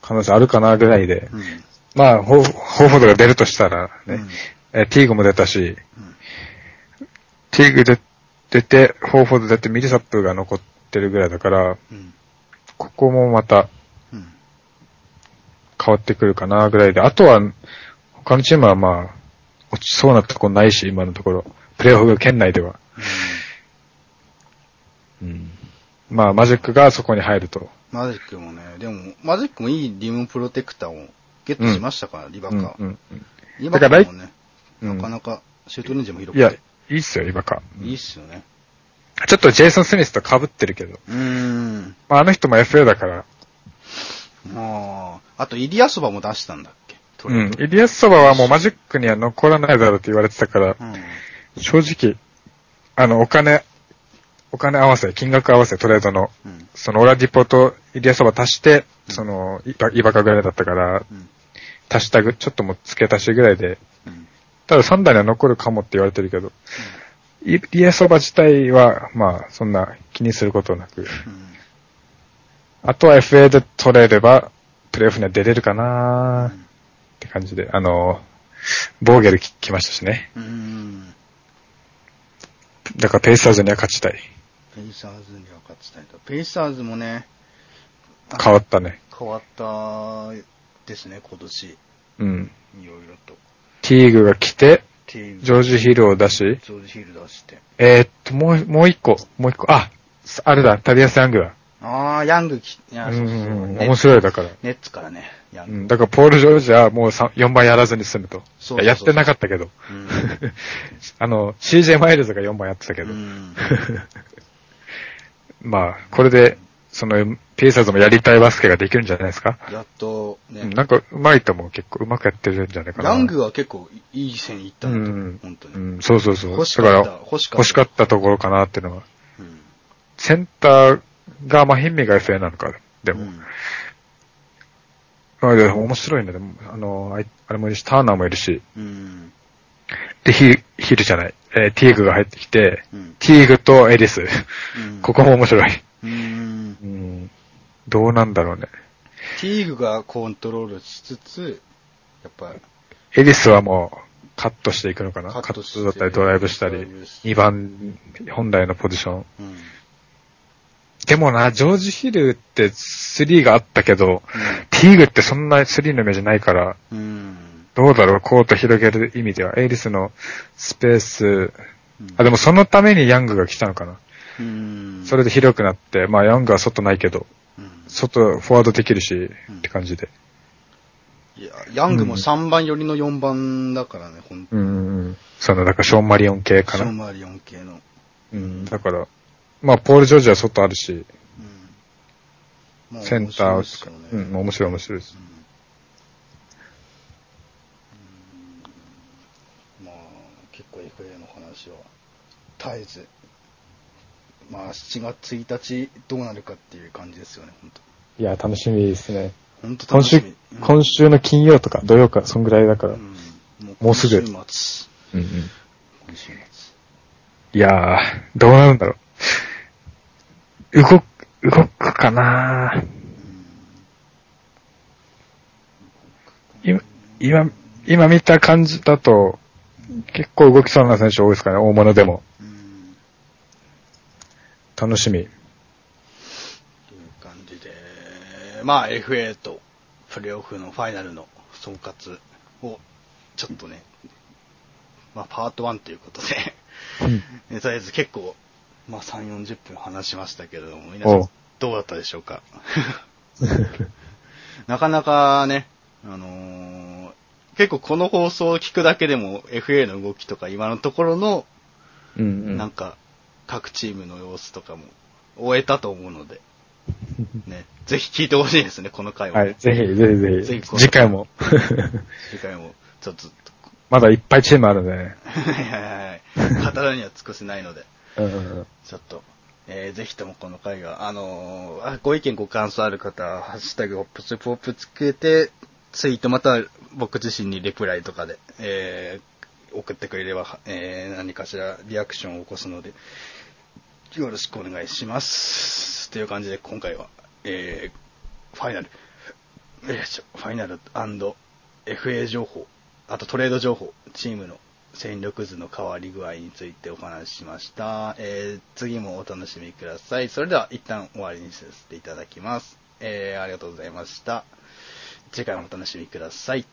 Speaker 2: 可能性あるかなぐらいで。
Speaker 1: うん。
Speaker 2: まあ、ホーフォードが出るとしたらね、
Speaker 1: うん
Speaker 2: えティーグも出たし、
Speaker 1: うん
Speaker 2: ティーグで出て、ホーフォード出てミリサップが残ってるぐらいだから、
Speaker 1: うん。
Speaker 2: ここもまた
Speaker 1: うん。
Speaker 2: 変わってくるかなぐらいで、あとは、他のチームはまあ、落ちそうなとこないし、今のところ。プレイオフ圏内では。うん。まあ、マジックがそこに入ると。
Speaker 1: マジックもね、でも、マジックもいいリムプロテクターをゲットしましたから、リバカ。
Speaker 2: うん
Speaker 1: リバカもね、
Speaker 2: うん
Speaker 1: なかなかシュートレンジも広
Speaker 2: いや、
Speaker 1: く
Speaker 2: いいっすよ、イバカ。
Speaker 1: て、いいっすよね。
Speaker 2: ちょっとジェイソン・スミスと被ってるけど。
Speaker 1: うーん。
Speaker 2: まあ、あの人も FA だから。
Speaker 1: まあ、あと、イリアソバも出したんだっけ？ト
Speaker 2: うん。
Speaker 1: レード
Speaker 2: イリアスソバはもうマジックには残らないだろうって言われてたから、
Speaker 1: うん。
Speaker 2: 正直、あの、お金、お金合わせ、金額合わせ、トレードの、
Speaker 1: うん。
Speaker 2: そのオラディポとイリアソバ足して、その、イバイバカぐらいだったから、
Speaker 1: うん。
Speaker 2: 足したぐ、ちょっともう付け足しぐらいで、
Speaker 1: うん。
Speaker 2: ただサンダーには残るかもって言われてるけど、イリアソバ自体は、まあ、そんな気にすることなく、
Speaker 1: うん。
Speaker 2: あとは FA で取れれば、プレイオフには出れるかなーって感じで、あの、ボーゲルき来ましたしね。
Speaker 1: うん。
Speaker 2: だからペイサーズには勝ちたい。
Speaker 1: ペイサーズには勝ちたいと。ペイサーズもね、あ
Speaker 2: 変わったね。
Speaker 1: 変わったですね、今年。
Speaker 2: うん。
Speaker 1: いろいろと。
Speaker 2: ティーグが来て、ジョージヒルを出し、
Speaker 1: ジョージヒール出して。
Speaker 2: えー、っと、もう、もう一個、もう一個、あ、あれだ、タリアス・ヤングだ。
Speaker 1: あー、ヤングき、いや、
Speaker 2: うん
Speaker 1: そうそう
Speaker 2: 面白いだから。
Speaker 1: ネッツからね、ヤング。
Speaker 2: うん、だからポール・ジョージはもう4番やらずに済むと。
Speaker 1: そうそうそう
Speaker 2: やってなかったけど。
Speaker 1: うん <laughs>
Speaker 2: あの、CJ マイルズが4番やってたけど。
Speaker 1: うん。<laughs>
Speaker 2: まあ、これで、その、ペイサーズもやりたいバスケができるんじゃないですか？
Speaker 1: やっとね、
Speaker 2: うんなんか、うまいと思う。結構、うまくやってるんじゃないかな。
Speaker 1: ヤングは結構いい線いった
Speaker 2: う
Speaker 1: なと、
Speaker 2: ん、
Speaker 1: 本当に。
Speaker 2: うん、そうそうそう。
Speaker 1: 欲しかった
Speaker 2: ら、
Speaker 1: 欲しかった
Speaker 2: 欲しかったところかなっていうのは。
Speaker 1: うん
Speaker 2: センターが、まあ、ヒンミが FA なのか。でも。
Speaker 1: うん
Speaker 2: まあ、でも面白いね。でも、あの、あれもいるし、ターナーもいるし。
Speaker 1: うん。
Speaker 2: で、ヒル、ヒルじゃない。えーティーグが入ってきて、
Speaker 1: うん。
Speaker 2: ティーグとエリス。
Speaker 1: うん
Speaker 2: ここも面白い。
Speaker 1: うん。
Speaker 2: うん。どうなんだろうね。
Speaker 1: ティーグがコントロールしつつ、やっぱり、
Speaker 2: エリスはもう、カットしていくのかな？カッ
Speaker 1: ト
Speaker 2: だったりドライブしたり
Speaker 1: ドライブし、て
Speaker 2: 2番、本来のポジション。
Speaker 1: うん。
Speaker 2: でもな、ジョージ・ヒルって3があったけど、ティーグってそんな3のイメージないから、
Speaker 1: うん。
Speaker 2: どうだろう、コート広げる意味では。エリスのスペース、
Speaker 1: うん
Speaker 2: あ、でもそのためにヤングが来たのかな。
Speaker 1: うん。
Speaker 2: それで広くなって、まあヤングは外ないけど、
Speaker 1: うん
Speaker 2: 外、フォワードできるし、
Speaker 1: ん
Speaker 2: って感じで。
Speaker 1: いや、ヤングも3番寄りの4番だからね、ほ。
Speaker 2: うんうんうん。その、だからショーン・マリオン系かな。
Speaker 1: ショーマリオン系の。
Speaker 2: うん、だから、まあ、ポール・ジョージは外あるし、
Speaker 1: うん。まあ
Speaker 2: センターうん、面白い面白いです。
Speaker 1: まあ、結構 FA の話は絶えず、まあ、7月1日どうなるかっていう感じですよね、本
Speaker 2: いや、楽しみですね。
Speaker 1: 当本当
Speaker 2: 今週
Speaker 1: 楽しみ。、
Speaker 2: 今週の金曜とか土曜か、そんぐらいだから。
Speaker 1: う
Speaker 2: うん
Speaker 1: ん、も
Speaker 2: もうすぐ
Speaker 1: 今週末。
Speaker 2: うん。
Speaker 1: 今週末。
Speaker 2: いやー、どうなるんだろう。動く、動くかな今、今、今見た感じだと、結構動きそうな選手多いですかね、大物でも。
Speaker 1: うん。
Speaker 2: 楽しみ。
Speaker 1: という感じで、まあ FA とプレーオフのファイナルの総括をちょっとね、まあパート1ということで、え <laughs> とりあえず結構、まあ3、40分話しましたけれども、皆さ
Speaker 2: ん
Speaker 1: どうだったでしょうか？<laughs> なかなかね、あのー結構この放送を聞くだけでも FA の動きとか今のところの
Speaker 2: うんうん。
Speaker 1: なんか、各チームの様子とかも終えたと思うので、ね、ぜひ聞いてほしいですね、この回を、ね。
Speaker 2: はい、ぜひ、ぜひぜひ。
Speaker 1: ぜひ
Speaker 2: 次回も。
Speaker 1: 次回も、ちょっと、
Speaker 2: まだいっぱいチームあるね。
Speaker 1: はいはいはい。語るには尽くせないので。ちょっと、えーぜひともこの回が、あのーあご意見ご感想ある方は、ハッシュタグホップスポップつけて、ツイートまたは僕自身にレプライとかで、えー送ってくれれば、えー何かしらリアクションを起こすので、よろしくお願いします。という感じで今回は、えーファイナル、ファイナル &FA 情報、あとトレード情報、チームの戦力図の変わり具合についてお話ししました。えー次もお楽しみください。それでは一旦終わりにさせていただきます。えーありがとうございました。次回もお楽しみください。